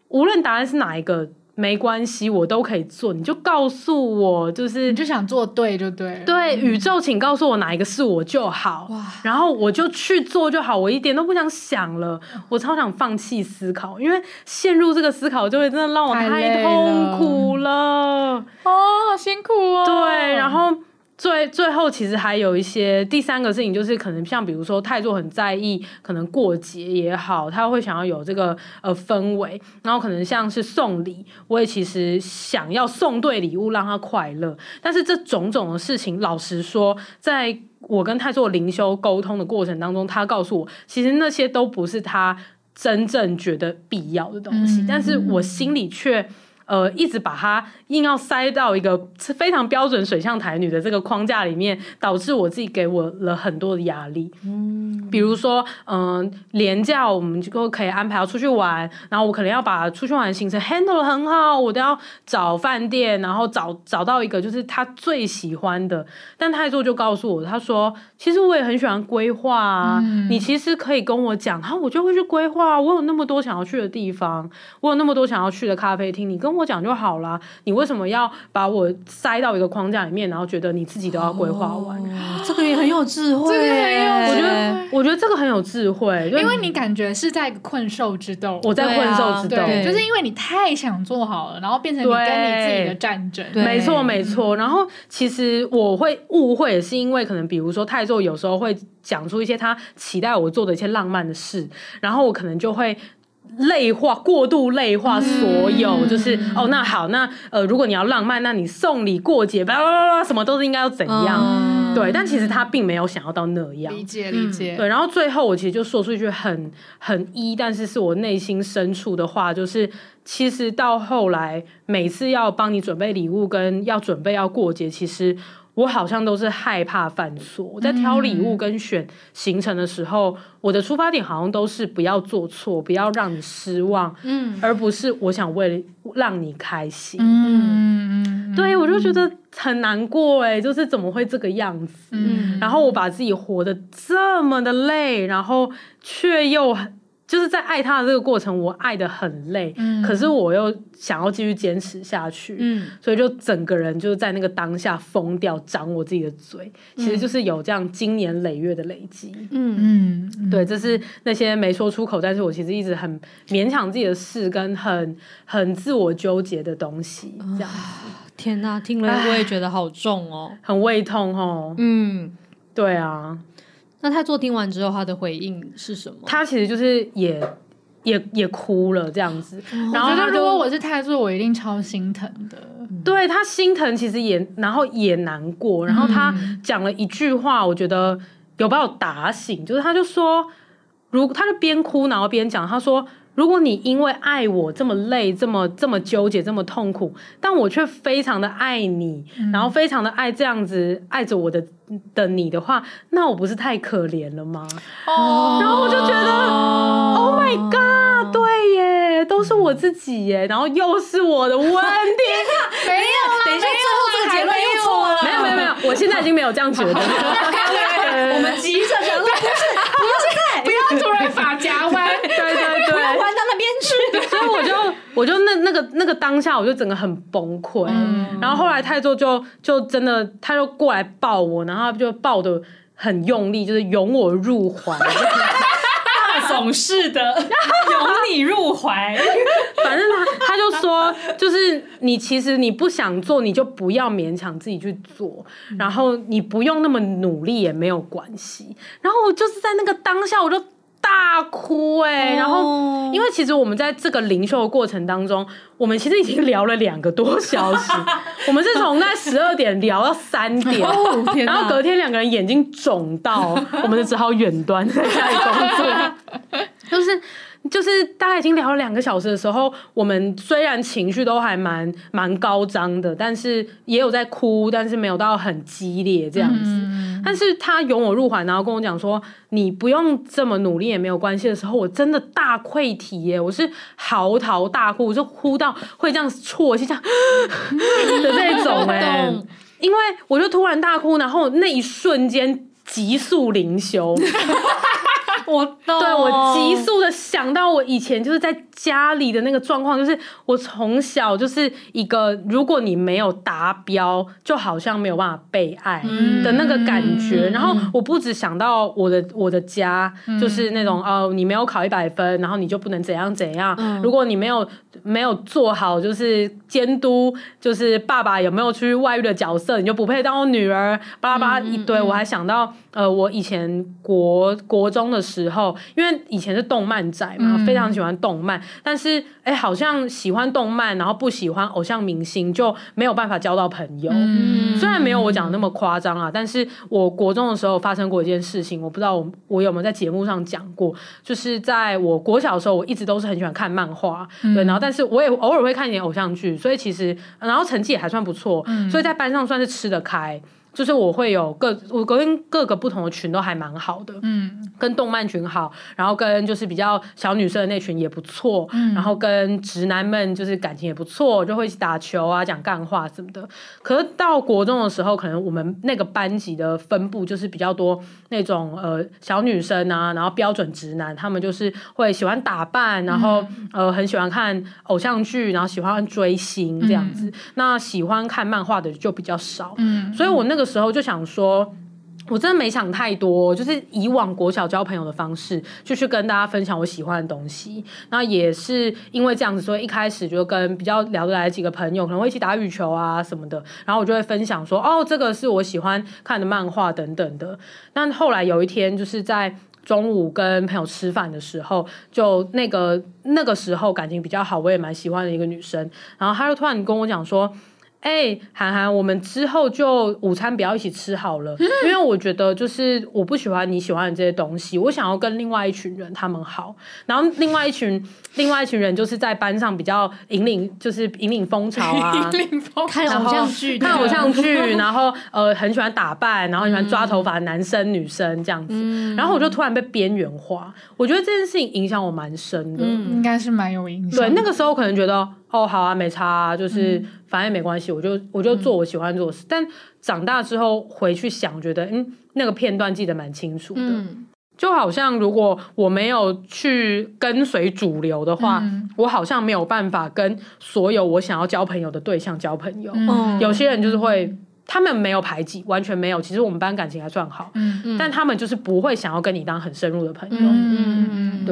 无论答案是哪一个。没关系，我都可以做。你就告诉我，就是你就想做对就对。对，宇宙，请告诉我哪一个是我就好。哇，然后我就去做就好，我一点都不想想了。我超想放弃思考，因为陷入这个思考就会真的让我太痛苦了。了哦，好辛苦哦。对，然后。最最后其实还有一些第三个事情，就是可能像比如说太座很在意，可能过节也好，他会想要有这个呃氛围，然后可能像是送礼，我也其实想要送对礼物让他快乐，但是这种种的事情，老实说，在我跟太座灵修沟通的过程当中，他告诉我，其实那些都不是他真正觉得必要的东西，嗯、但是我心里却。呃，一直把它硬要塞到一个非常标准水象台女的这个框架里面，导致我自己给我了很多的压力。嗯，比如说，嗯、呃，连假我们就可以安排要出去玩，然后我可能要把出去玩的行程 handle 得很好，我都要找饭店，然后找找到一个就是他最喜欢的。但泰座就告诉我，他说，其实我也很喜欢规划啊，嗯、你其实可以跟我讲，然后我就会去规划。我有那么多想要去的地方，我有那么多想要去的咖啡厅，你跟我讲就好啦，你为什么要把我塞到一个框架里面，然后觉得你自己都要规划完？哦，这个也很有智慧，这个很有，我觉得，我觉得这个很有智慧，因为你感觉是在困兽之斗，我在困兽之斗，就是因为你太想做好了，然后变成你跟你自己的战争。没错，没错。然后其实我会误会，也是因为可能比如说太座有时候会讲出一些他期待我做的一些浪漫的事，然后我可能就会。类化过度类化所有，嗯、就是哦，那好，那呃，如果你要浪漫，那你送礼过节，巴拉巴拉什么都是应该要怎样？嗯、对，但其实他并没有想要到那样。理解理解。对，然后最后我其实就说出一句很很一，但是是我内心深处的话，就是其实到后来，每次要帮你准备礼物，跟要准备要过节，其实。我好像都是害怕犯错，我在挑礼物跟选行程的时候，嗯、我的出发点好像都是不要做错，不要让你失望，嗯，而不是我想为了让你开心，嗯嗯，对，我就觉得很难过哎，就是怎么会这个样子，嗯，然后我把自己活得这么的累，然后却又。就是在爱他的这个过程，我爱的很累，嗯、可是我又想要继续坚持下去，嗯、所以就整个人就是在那个当下疯掉，长我自己的嘴，嗯、其实就是有这样经年累月的累积，嗯。嗯，对，对，这是那些没说出口，但是我其实一直很勉强自己的事，跟很很自我纠结的东西，这样子。天哪，听了我也觉得好重哦，很胃痛哦。嗯，对啊。那太座听完之后，他的回应是什么？他其实就是也也也哭了这样子。然后他如果我是太座，我一定超心疼的。对，他心疼，其实也然后也难过。然后他讲了一句话，我觉得有把我打醒，就是他就说，如他就边哭然后边讲，他说。如果你因为爱我这么累，这么这么纠结，这么痛苦，但我却非常的爱你，嗯、然后非常的爱这样子爱着我的的你的话，那我不是太可怜了吗？哦，然后我就觉得、哦、，Oh my God，对耶，都是我自己耶，然后又是我的问题，没有啦，等一下，最后这个结论又错了，没有没有没有，我现在已经没有这样觉得了，我们急着想说，不是不是，不要突然发夹弯，对对对。所以我就我就那那个那个当下，我就整个很崩溃。嗯、然后后来泰座就就真的，他就过来抱我，然后他就抱的很用力，就是拥我入怀，大总是的拥你入怀。反正他他就说，就是你其实你不想做，你就不要勉强自己去做，然后你不用那么努力也没有关系。然后我就是在那个当下，我就。大哭哎、欸，然后因为其实我们在这个灵修的过程当中，我们其实已经聊了两个多小时，我们是从那十二点聊到三点，然后隔天两个人眼睛肿到，我们就只好远端在家里工作，就是。就是大概已经聊了两个小时的时候，我们虽然情绪都还蛮蛮高涨的，但是也有在哭，但是没有到很激烈这样子。嗯、但是他拥我入怀，然后跟我讲说：“你不用这么努力也没有关系。”的时候，我真的大溃体耶！我是嚎啕大哭，我就哭到会这样啜泣，这样的那种哎，因为我就突然大哭，然后那一瞬间急速灵修。我懂对，我急速的想到我以前就是在家里的那个状况，就是我从小就是一个，如果你没有达标，就好像没有办法被爱的那个感觉。嗯、然后我不止想到我的我的家，就是那种哦，你没有考一百分，然后你就不能怎样怎样。嗯、如果你没有没有做好，就是监督，就是爸爸有没有出去外遇的角色，你就不配当我女儿。巴拉巴拉一堆，我还想到呃，我以前国国中的时候。时候，因为以前是动漫宅嘛，非常喜欢动漫，但是哎，好像喜欢动漫，然后不喜欢偶像明星，就没有办法交到朋友。虽然没有我讲的那么夸张啊，但是我国中的时候发生过一件事情，我不知道我我有没有在节目上讲过，就是在我国小的时候，我一直都是很喜欢看漫画，对，然后但是我也偶尔会看一点偶像剧，所以其实然后成绩也还算不错，所以在班上算是吃得开。就是我会有各我跟各个不同的群都还蛮好的，嗯，跟动漫群好，然后跟就是比较小女生的那群也不错，嗯，然后跟直男们就是感情也不错，就会一起打球啊，讲干话什么的。可是到国中的时候，可能我们那个班级的分布就是比较多那种呃小女生啊，然后标准直男，他们就是会喜欢打扮，然后、嗯、呃很喜欢看偶像剧，然后喜欢追星这样子。嗯、那喜欢看漫画的就比较少，嗯，所以我那个。时候就想说，我真的没想太多，就是以往国小交朋友的方式，就去跟大家分享我喜欢的东西。那也是因为这样子，所以一开始就跟比较聊得来的几个朋友，可能会一起打羽球啊什么的。然后我就会分享说，哦，这个是我喜欢看的漫画等等的。但后来有一天，就是在中午跟朋友吃饭的时候，就那个那个时候感情比较好，我也蛮喜欢的一个女生，然后她就突然跟我讲说。哎，涵涵，我们之后就午餐不要一起吃好了，嗯、因为我觉得就是我不喜欢你喜欢的这些东西，我想要跟另外一群人他们好，然后另外一群 另外一群人就是在班上比较引领，就是引领风潮啊，引领风看偶像剧，看偶像剧，然后呃很喜欢打扮，然后喜欢抓头发的男生女生这样子，嗯、然后我就突然被边缘化，我觉得这件事情影响我蛮深的，嗯、应该是蛮有影响。对，那个时候可能觉得。哦，好啊，没差啊，就是反正也没关系，我就我就做我喜欢做的事。嗯、但长大之后回去想，觉得嗯，那个片段记得蛮清楚的，嗯、就好像如果我没有去跟随主流的话，嗯、我好像没有办法跟所有我想要交朋友的对象交朋友。嗯、有些人就是会他们没有排挤，完全没有。其实我们班感情还算好，嗯。嗯，但他们就是不会想要跟你当很深入的朋友，嗯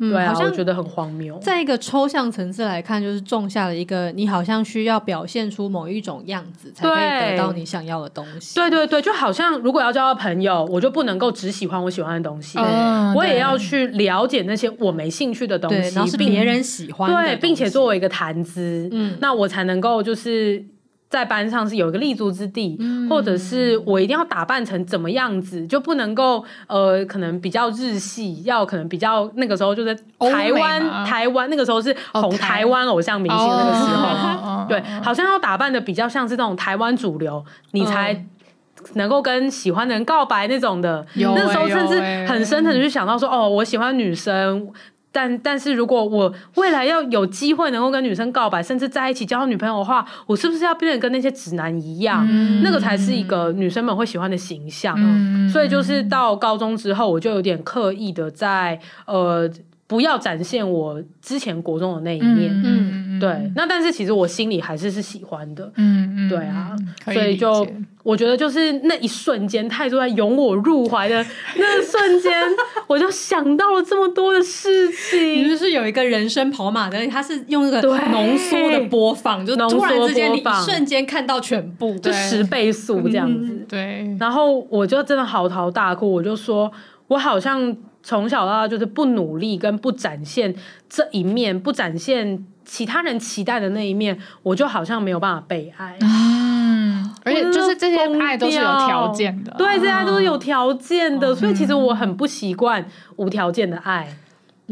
嗯，对。对啊，我觉得很荒谬。在一个抽象层次来看，就是种下了一个你好像需要表现出某一种样子，才可以得到你想要的东西。对对对，就好像如果要交到朋友，我就不能够只喜欢我喜欢的东西，嗯、我也要去了解那些我没兴趣的东西，然后是别人喜欢的，对，并且作为一个谈资，嗯，那我才能够就是。在班上是有一个立足之地，嗯、或者是我一定要打扮成怎么样子，就不能够呃，可能比较日系，要可能比较那个时候就是台湾台湾那个时候是红台。湾偶像明星那个时候，哦、对，好像要打扮的比较像是那种台湾主流，你才能够跟喜欢的人告白那种的。欸、那时候甚至很深层的去想到说，哦，我喜欢女生。但但是如果我未来要有机会能够跟女生告白，甚至在一起交女朋友的话，我是不是要变得跟那些直男一样？嗯、那个才是一个女生们会喜欢的形象。嗯、所以就是到高中之后，我就有点刻意的在呃，不要展现我之前国中的那一面。嗯对。那但是其实我心里还是是喜欢的。嗯嗯。对啊。以所以就。我觉得就是那一瞬间，泰銮在拥我入怀的 那瞬间，我就想到了这么多的事情。就是有一个人生跑马灯，它是用那个浓缩的播放，对就突然之间你一瞬间看到全部，就十倍速这样子。对。然后我就真的嚎啕大哭，我就说，我好像从小到大就是不努力跟不展现这一面，不展现其他人期待的那一面，我就好像没有办法被爱。而且就是这些爱都是有条件的，对，这些爱都是有条件的，所以其实我很不习惯无条件的爱，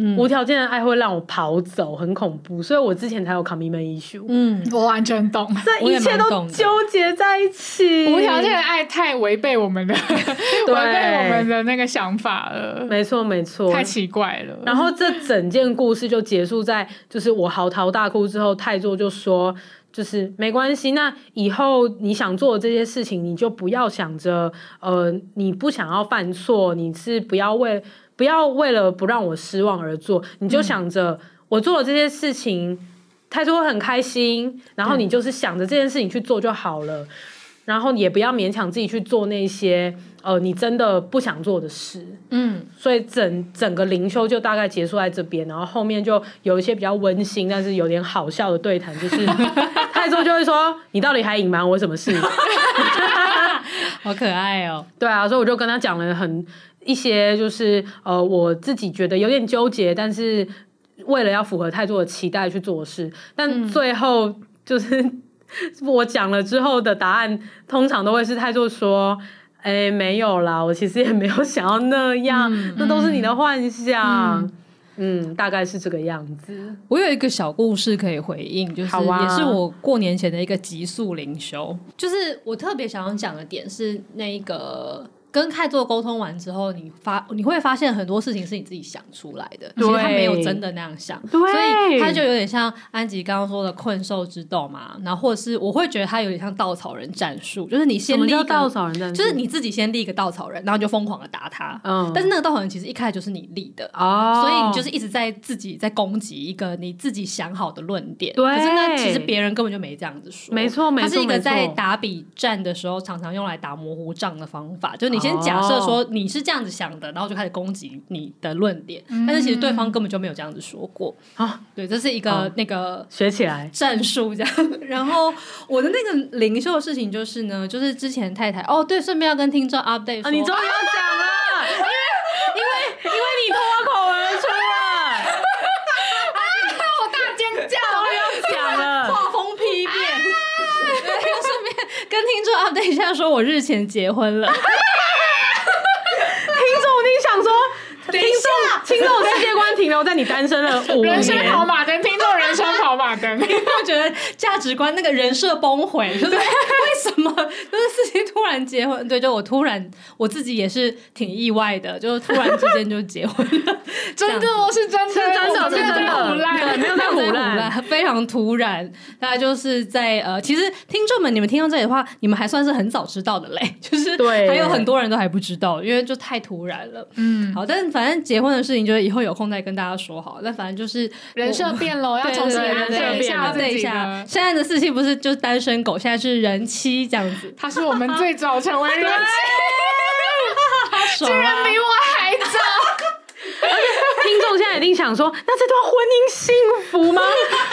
嗯，无条件的爱会让我跑走，很恐怖，所以我之前才有 commitment issue，嗯，我完全懂，这一切都纠结在一起，无条件的爱太违背我们的，违背我们的那个想法了，没错没错，太奇怪了。然后这整件故事就结束在，就是我嚎啕大哭之后，泰座就说。就是没关系，那以后你想做的这些事情，你就不要想着，呃，你不想要犯错，你是不要为不要为了不让我失望而做，你就想着我做了这些事情，泰銮会很开心，然后你就是想着这件事情去做就好了。然后也不要勉强自己去做那些呃你真的不想做的事，嗯，所以整整个灵修就大概结束在这边，然后后面就有一些比较温馨但是有点好笑的对谈，就是 泰銮就会说你到底还隐瞒我什么事？好可爱哦，对啊，所以我就跟他讲了很一些就是呃我自己觉得有点纠结，但是为了要符合太多的期待去做事，但最后就是。嗯我讲了之后的答案，通常都会是泰銮说：“哎、欸，没有啦，我其实也没有想要那样，嗯、那都是你的幻想。嗯”嗯，大概是这个样子。我有一个小故事可以回应，就是也是我过年前的一个急速灵修，就是我特别想要讲的点是那个。跟泰銮沟通完之后，你发你会发现很多事情是你自己想出来的，对。其实他没有真的那样想，对。所以他就有点像安吉刚刚说的困兽之斗嘛，然后或者是我会觉得他有点像稻草人战术，就是你先立一个稻草人战术，就是你自己先立一个稻草人，然后就疯狂的打他，嗯，但是那个稻草人其实一开始就是你立的哦，所以你就是一直在自己在攻击一个你自己想好的论点，对，可是呢，其实别人根本就没这样子说，没错，没错，他是一个在打比战的时候常常用来打模糊仗的方法，就是你先。假设说你是这样子想的，然后就开始攻击你的论点，嗯、但是其实对方根本就没有这样子说过啊。对，这是一个、哦、那个学起来战术这样。然后我的那个灵修的事情就是呢，就是之前太太哦，对，顺便要跟听众 update 你终于要讲了，因为因为因为你脱口而出了，啊，我大尖叫，终于要讲了，画风批变，顺便跟听众 update 一下，说我日前结婚了。听众，听众世界观停留在你单身了五年。人生跑马灯，听众人生跑马灯。我觉得价值观那个人设崩毁，就是为什么？就是事情突然结婚，对，就我突然我自己也是挺意外的，就是突然之间就结婚了。真的，是真的，是真的，真的唬烂，没有在胡乱，非常突然。大家就是在呃，其实听众们，你们听到这里的话，你们还算是很早知道的嘞，就是对，还有很多人都还不知道，因为就太突然了。嗯，好，但。反正结婚的事情，就是以后有空再跟大家说好。但反正就是人设变了，要重新来人设变了。对一下，现在的四七不是就是单身狗，现在是人妻这样子。他是我们最早成为人妻，居然比我还早。听众现在一定想说，那这段婚姻幸福吗？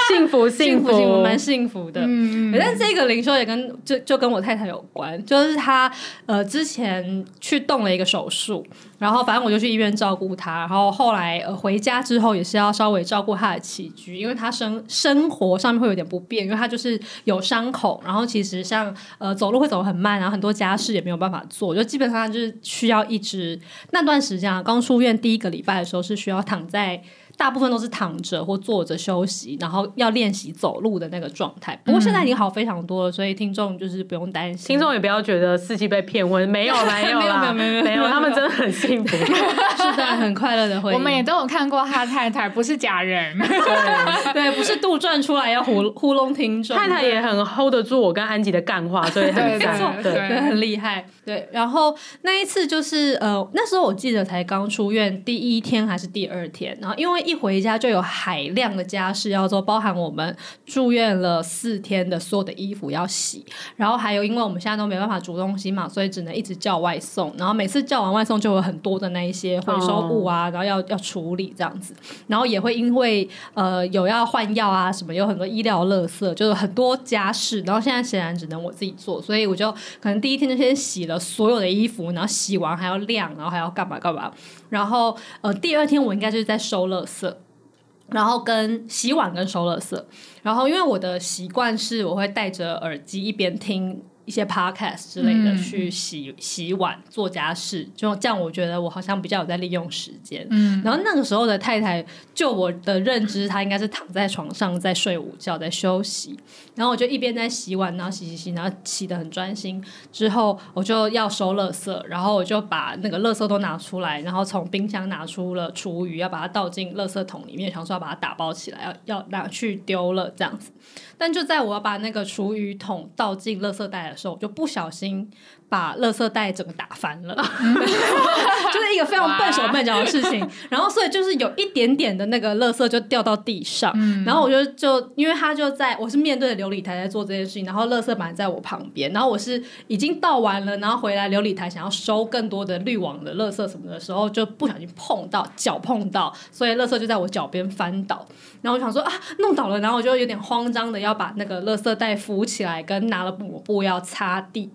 幸福，幸福，幸福，蛮幸福的。嗯，但这个灵修也跟就就跟我太太有关，就是她呃之前去动了一个手术。然后反正我就去医院照顾他，然后后来呃回家之后也是要稍微照顾他的起居，因为他生生活上面会有点不便，因为他就是有伤口，然后其实像呃走路会走得很慢，然后很多家事也没有办法做，就基本上就是需要一直那段时间啊，刚出院第一个礼拜的时候是需要躺在。大部分都是躺着或坐着休息，然后要练习走路的那个状态。不过现在已经好非常多了，所以听众就是不用担心。听众也不要觉得四七被骗婚，没有 没有没有没有没有，他们真的很幸福，是的，很快乐的婚姻。我们也都有看过他太太，不是假人，对 对，不是杜撰出来要糊糊弄听众。太太也很 hold 得住我跟安吉的干话，所以很赞，对对，很厉害。对，然后那一次就是呃，那时候我记得才刚出院第一天还是第二天，然后因为一回家就有海量的家事要做，包含我们住院了四天的所有的衣服要洗，然后还有因为我们现在都没办法煮东西嘛，所以只能一直叫外送，然后每次叫完外送就有很多的那一些回收物啊，然后要要处理这样子，然后也会因为呃有要换药啊什么，有很多医疗垃圾，就是很多家事，然后现在显然只能我自己做，所以我就可能第一天就先洗了所有的衣服，然后洗完还要晾，然后还要干嘛干嘛，然后呃第二天我应该就是在收垃圾。然后跟洗碗跟收垃圾，然后因为我的习惯是我会戴着耳机一边听。一些 podcast 之类的去洗、嗯、洗碗做家事，就这样，我觉得我好像比较有在利用时间。嗯，然后那个时候的太太，就我的认知，她应该是躺在床上在睡午觉，在休息。然后我就一边在洗碗，然后洗洗洗，然后洗的很专心。之后我就要收垃圾，然后我就把那个垃圾都拿出来，然后从冰箱拿出了厨余，要把它倒进垃圾桶里面，想说要把它打包起来，要要拿去丢了这样子。但就在我要把那个厨余桶倒进垃圾袋的时候，就不小心把垃圾袋整个打翻了，就是一个非常笨手笨脚的事情。然后，所以就是有一点点的那个垃圾就掉到地上。然后我就就因为他就在我是面对着琉璃台在做这件事情，然后垃圾板在我旁边，然后我是已经倒完了，然后回来琉璃台想要收更多的滤网的垃圾什么的时候，就不小心碰到脚碰到，所以垃圾就在我脚边翻倒。然后我想说啊，弄倒了，然后我就有点慌张的要把那个垃圾袋扶起来，跟拿了抹布要擦地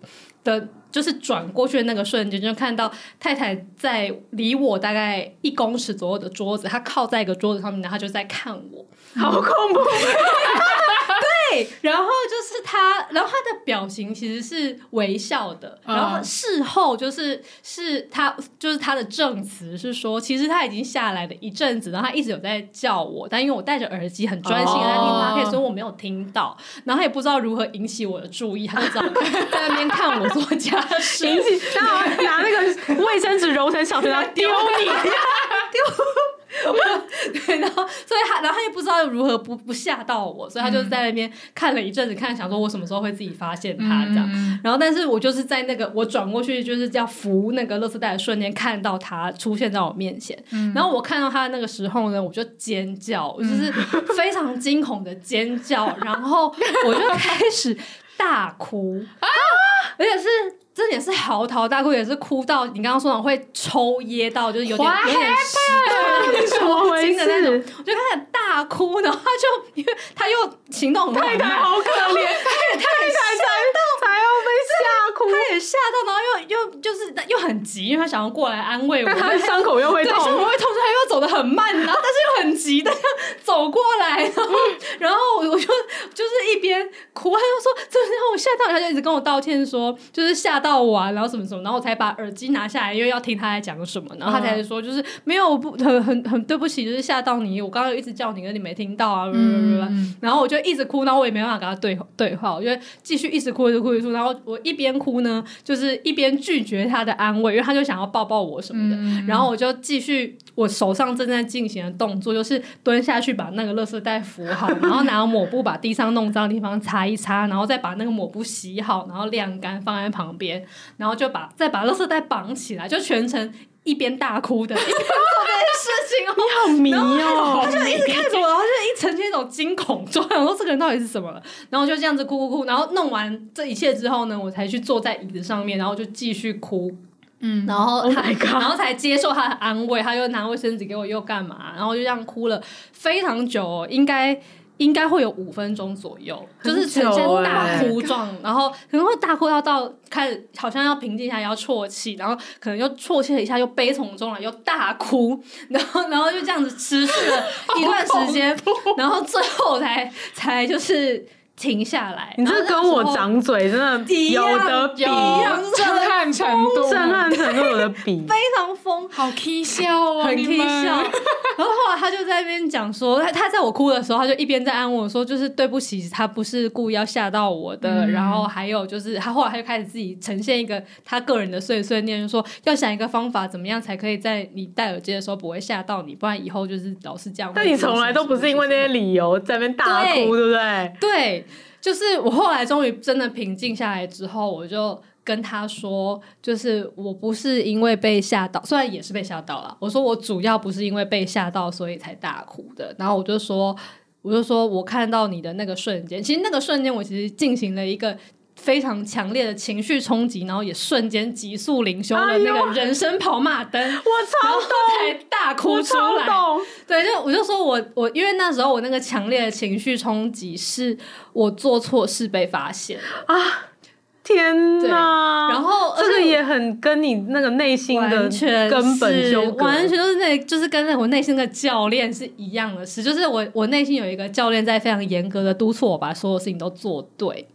的，就是转过去的那个瞬间，就看到太太在离我大概一公尺左右的桌子，她靠在一个桌子上面，然后就在看我，好恐怖。对，然后就是他，然后他的表情其实是微笑的。然后事后就是是他，就是他的证词是说，其实他已经下来了一阵子，然后他一直有在叫我，但因为我戴着耳机很专心的在听他，可以说我没有听到，然后他也不知道如何引起我的注意，他就在在那边看我做家事，引起，然后拿那个卫生纸揉成小球，然后丢你，丢。对，然后所以他，然后他也不知道如何不不吓到我，所以他就在那边看了一阵子，看想说我什么时候会自己发现他这样。嗯、然后，但是我就是在那个我转过去就是要扶那个垃圾袋的瞬间，看到他出现在我面前。嗯、然后我看到他的那个时候呢，我就尖叫，就是非常惊恐的尖叫，然后我就开始大哭 啊，而且是。这也是嚎啕大哭，也是哭到你刚刚说的会抽噎到，就是有点 What 有点抽筋的那种，我就开始大哭，然后他就因为他又行动很慢，太太好可怜，太太吓到，才要被吓哭，他也吓到，然后又又就是又很急，因为他想要过来安慰我，但 他的伤口又会痛，伤口会痛，所以他又走的很慢，然后但是又很急的走过来，然后 然后我就就是一边哭，他就说这让我吓到，他就一直跟我道歉说，就是吓。到我啊，然后什么什么，然后我才把耳机拿下来，因为要听他在讲什么。然后他才说，就是没有不很很很对不起，就是吓到你。我刚刚一直叫你，可你没听到啊。嗯、然后我就一直哭，然后我也没办法跟他对对话，我就继续一直哭，一直哭，一直哭。然后我一边哭呢，就是一边拒绝他的安慰，因为他就想要抱抱我什么的。嗯、然后我就继续我手上正在进行的动作，就是蹲下去把那个垃圾袋扶好，然后拿抹布把地上弄脏的地方擦一擦，然后再把那个抹布洗好，然后晾干放在旁边。然后就把再把垃圾袋绑起来，就全程一边大哭的，一边做这件事情哦。你好迷哦！他就一直看着我，然后就惊恐状，我说这个人到底是什么了？然后就这样子哭哭哭，然后弄完这一切之后呢，我才去坐在椅子上面，然后就继续哭。嗯，然后他，oh、然后才接受他的安慰，他又拿卫生纸给我，又干嘛？然后就这样哭了非常久，哦，应该。应该会有五分钟左右，就是呈现大哭状，然后可能会大哭到到开始好像要平静一下，要啜泣，然后可能又啜泣了一下，又悲从中来，又大哭，然后然后就这样子持续了一段时间，然后最后才才就是。停下来，你这跟我掌嘴真的有得比，震撼程度，震撼程度有的比，非常疯，好 k 笑哦，很 k 笑。然后后来他就在那边讲说，他他在我哭的时候，他就一边在安慰我说，就是对不起，他不是故意要吓到我的。然后还有就是，他后来他就开始自己呈现一个他个人的碎碎念，就说要想一个方法，怎么样才可以在你戴耳机的时候不会吓到你，不然以后就是老是这样。但你从来都不是因为那些理由在那边大哭，对不对？对。就是我后来终于真的平静下来之后，我就跟他说，就是我不是因为被吓到，虽然也是被吓到了。我说我主要不是因为被吓到，所以才大哭的。然后我就说，我就说我看到你的那个瞬间，其实那个瞬间我其实进行了一个非常强烈的情绪冲击，然后也瞬间急速灵修了那个人生跑马灯，哎、我超懂，才大哭出来。对，就我就说我我因为那时候我那个强烈的情绪冲击是我做错事被发现啊！天呐！然后这个也很跟你那个内心的根本纠葛，完全就是那，就是跟那我内心的教练是一样的事，就是我我内心有一个教练在非常严格的督促我把所有事情都做对。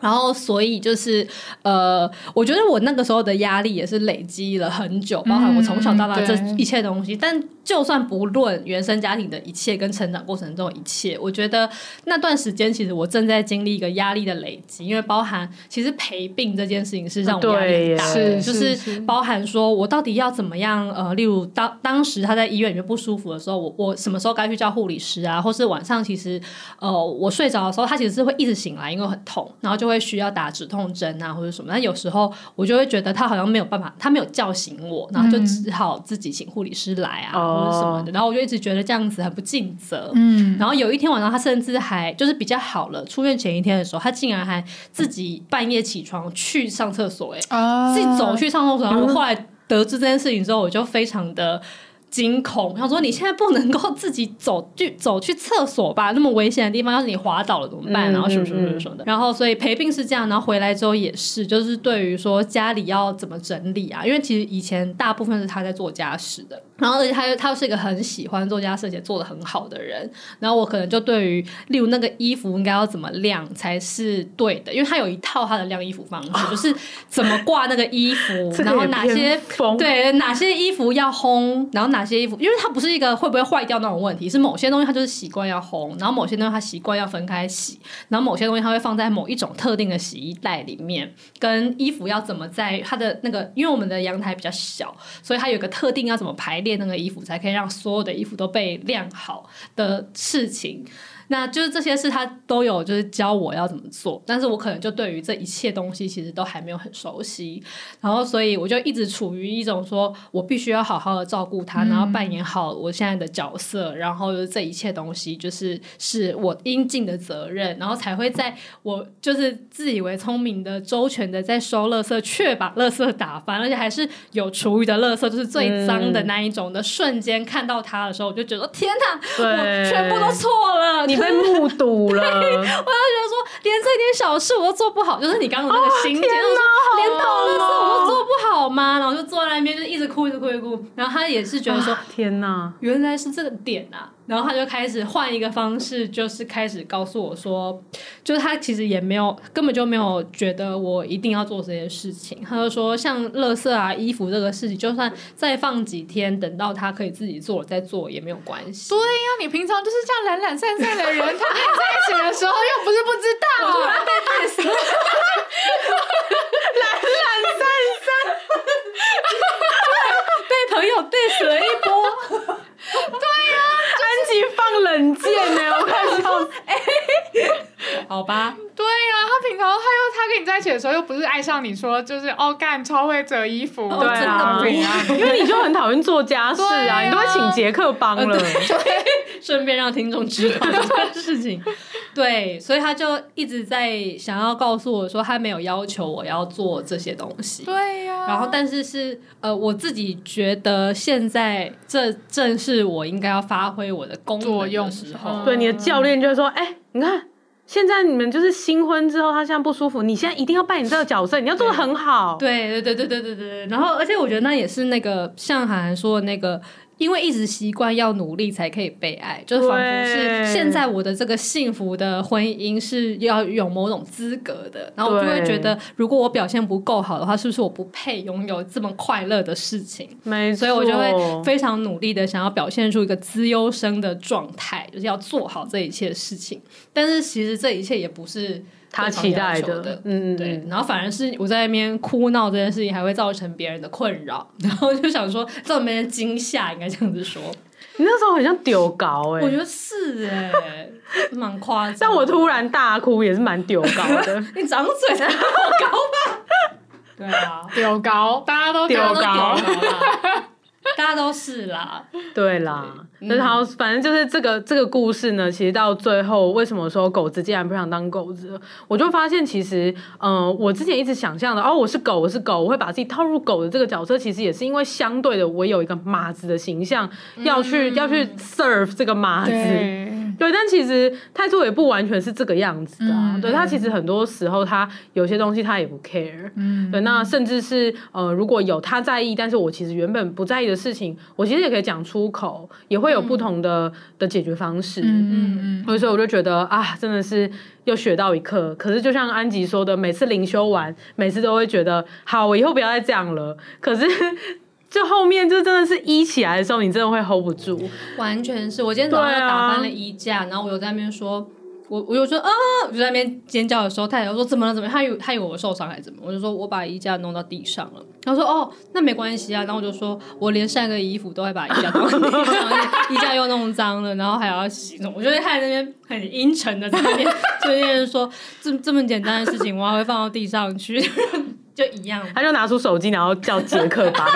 然后，所以就是，呃，我觉得我那个时候的压力也是累积了很久，包含我从小到大这一切东西。嗯、但就算不论原生家庭的一切跟成长过程中的一切，我觉得那段时间其实我正在经历一个压力的累积，因为包含其实陪病这件事情是让我压力很大的，就是包含说我到底要怎么样，呃，例如当当时他在医院里面不舒服的时候，我我什么时候该去叫护理师啊，或是晚上其实，呃，我睡着的时候，他其实是会一直醒来，因为很痛，然后就会。会需要打止痛针啊，或者什么？但有时候我就会觉得他好像没有办法，他没有叫醒我，然后就只好自己请护理师来啊，嗯、或者什么的。然后我就一直觉得这样子很不尽责。嗯。然后有一天晚上，他甚至还就是比较好了，出院前一天的时候，他竟然还自己半夜起床去上厕所，哎，自己走去上厕所。然后我后来得知这件事情之后，我就非常的。惊恐，他说：“你现在不能够自己走 去走去厕所吧？那么危险的地方，要是你滑倒了怎么办？然后什么什么什么什么的。然后所以陪病是这样，然后回来之后也是，就是对于说家里要怎么整理啊？因为其实以前大部分是他在做家事的。”然后，而且他又他是一个很喜欢做家事且做的很好的人。然后我可能就对于，例如那个衣服应该要怎么晾才是对的，因为他有一套他的晾衣服方式，哦、就是怎么挂那个衣服，然后哪些对哪些衣服要烘，然后哪些衣服，因为它不是一个会不会坏掉那种问题，是某些东西它就是习惯要烘，然后某些东西它习惯要分开洗，然后某些东西它会放在某一种特定的洗衣袋里面，跟衣服要怎么在它的那个，因为我们的阳台比较小，所以它有个特定要怎么排。列那个衣服，才可以让所有的衣服都被晾好的事情。那就是这些事，他都有就是教我要怎么做，但是我可能就对于这一切东西其实都还没有很熟悉，然后所以我就一直处于一种说我必须要好好的照顾他，然后扮演好我现在的角色，然后就是这一切东西就是是我应尽的责任，然后才会在我就是自以为聪明的周全的在收垃圾，却把垃圾打翻，而且还是有厨余的垃圾，就是最脏的那一种的瞬间看到他的时候，我就觉得天哪，我全部都错了。你被目睹了，我就觉得说，连这点小事我都做不好，就是你刚刚那个心情，连倒垃圾我都做不好吗？然后就坐在那边，就一直哭，一直哭，一直哭。然后他也是觉得说，天哪，原来是这个点啊。然后他就开始换一个方式，就是开始告诉我说，就是他其实也没有，根本就没有觉得我一定要做这些事情。他就说，像垃圾啊、衣服这个事情，就算再放几天，等到他可以自己做了再做也没有关系。对呀，你平常就是这样懒懒散散的人，他跟你在一起的时候又不是不知道，我突然被死了，懒懒散散，被朋友 diss 了一波。对呀、啊。安吉放冷箭呢，我看到，哎，好吧，对呀、啊，他平常他又他跟你在一起的时候又不是爱上你说就是哦干超会折衣服，对啊，因为你就很讨厌做家事啊，啊。你都会请杰克帮了，呃、对，顺便让听众知道这件事情。对，所以他就一直在想要告诉我说，他没有要求我要做这些东西。对呀、啊。然后，但是是呃，我自己觉得现在这正是我应该要发挥我的功用的时候。对，你的教练就会说：“哎、欸，你看。”现在你们就是新婚之后，他现在不舒服，你现在一定要扮演这个角色，你要做的很好。对对对对对对对。然后，而且我觉得那也是那个像韩寒说的那个。因为一直习惯要努力才可以被爱，就是仿佛是现在我的这个幸福的婚姻是要有某种资格的，然后我就会觉得，如果我表现不够好的话，是不是我不配拥有这么快乐的事情？没错，所以我就会非常努力的想要表现出一个资优生的状态，就是要做好这一切事情。但是其实这一切也不是。他期待的，的嗯，对，然后反而是我在那边哭闹这件事情，还会造成别人的困扰，然后就想说造成别人惊吓，应该这样子说。你那时候很像丢高哎，我觉得是哎，蛮夸张。但我突然大哭也是蛮丢高的，你长嘴高吧？对啊，丢高，大家都丢高。大家都是啦，对啦，但是好，反正就是这个这个故事呢，其实到最后，为什么说狗子竟然不想当狗子？我就发现，其实，嗯、呃，我之前一直想象的，哦，我是狗，我是狗，我会把自己套入狗的这个角色，其实也是因为相对的，我有一个马子的形象，要去、嗯、要去 serve 这个马子。对，但其实态度也不完全是这个样子的、啊。嗯、对他其实很多时候，他有些东西他也不 care。嗯，对，那甚至是呃，如果有他在意，但是我其实原本不在意的事情，我其实也可以讲出口，也会有不同的、嗯、的解决方式。嗯嗯嗯。所以我就觉得啊，真的是又学到一课。可是就像安吉说的，每次灵修完，每次都会觉得好，我以后不要再这样了。可是。就后面就真的是一起来的时候，你真的会 hold 不住。完全是我今天早上打翻了衣架，啊、然后我有在那边说，我我有说啊，我就在那边尖叫的时候，他也说怎么了怎么了？他以为他以为我受伤还是怎么？我就说我把衣架弄到地上了。他说哦，那没关系啊。然后我就说我连晒个衣服都会把衣架弄到地上，衣架又弄脏了，然后还要洗。我就在他在那边很阴沉的在那边，就那边说这这么简单的事情，我还会放到地上去，就一样。他就拿出手机，然后叫杰克吧。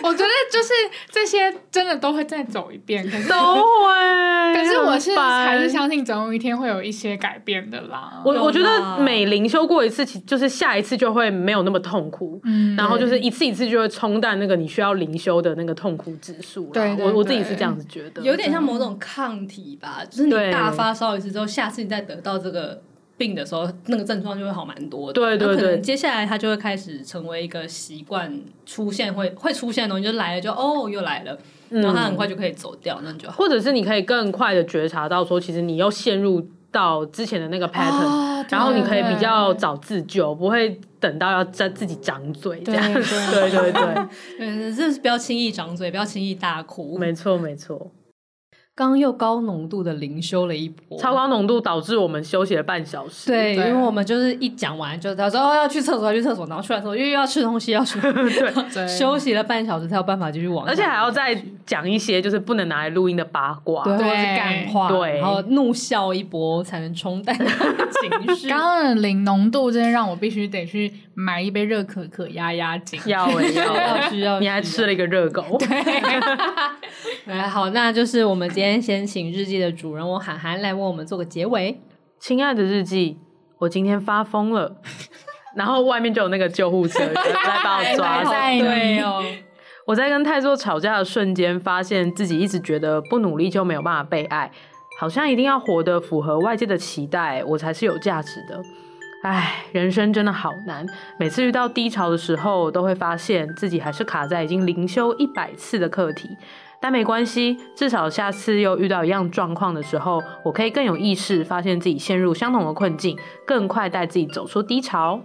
我觉得就是这些真的都会再走一遍，可是都会。可是我是还是相信总有一天会有一些改变的啦。我我觉得每灵修过一次，其就是下一次就会没有那么痛苦。嗯，然后就是一次一次就会冲淡那个你需要灵修的那个痛苦指数。对，我我自己是这样子觉得，有点像某种抗体吧，就是你大发烧一次之后，下次你再得到这个。病的时候，那个症状就会好蛮多的。对对对，接下来它就会开始成为一个习惯，出现会会出现的东西，就来了就哦又来了，然后它很快就可以走掉，那就好。或者是你可以更快的觉察到说，其实你又陷入到之前的那个 pattern，、哦、然后你可以比较早自救，不会等到要在自己掌嘴这样。对对对，嗯，这是不要轻易掌嘴，不要轻易大哭。没错没错。刚又高浓度的灵修了一波，超高浓度导致我们休息了半小时。对，对。因为我们就是一讲完就他说哦要去厕所要去厕所，然后去完之后又要吃东西要去，对，休息了半小时才有办法继续往，而且还要再讲一些就是不能拿来录音的八卦，对，干话，对，然后怒笑一波才能冲淡 情绪。刚刚的零浓度真的让我必须得去买一杯热可可压压惊。要哎要要需要，你还吃了一个热狗。对，来好，那就是我们今天。先先请日记的主人我涵涵来为我们做个结尾。亲爱的日记，我今天发疯了，然后外面就有那个救护车来把我抓走。对哦，我在跟泰座吵架的瞬间，发现自己一直觉得不努力就没有办法被爱，好像一定要活得符合外界的期待，我才是有价值的。唉，人生真的好难，每次遇到低潮的时候，都会发现自己还是卡在已经灵修一百次的课题。但没关系，至少下次又遇到一样状况的时候，我可以更有意识发现自己陷入相同的困境，更快带自己走出低潮。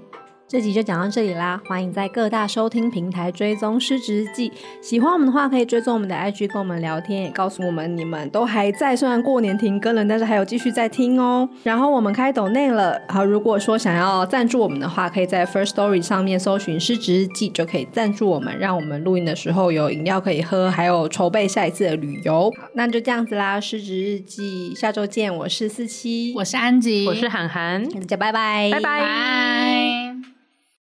这集就讲到这里啦，欢迎在各大收听平台追踪失职日记。喜欢我们的话，可以追踪我们的 IG，跟我们聊天，也告诉我们你们都还在。虽然过年停更了，但是还有继续在听哦。然后我们开抖内了，好，如果说想要赞助我们的话，可以在 First Story 上面搜寻失职日记，就可以赞助我们，让我们录音的时候有饮料可以喝，还有筹备下一次的旅游。那就这样子啦，失职日记，下周见。我是四七，我是安吉，我是涵涵，大家拜拜，拜拜。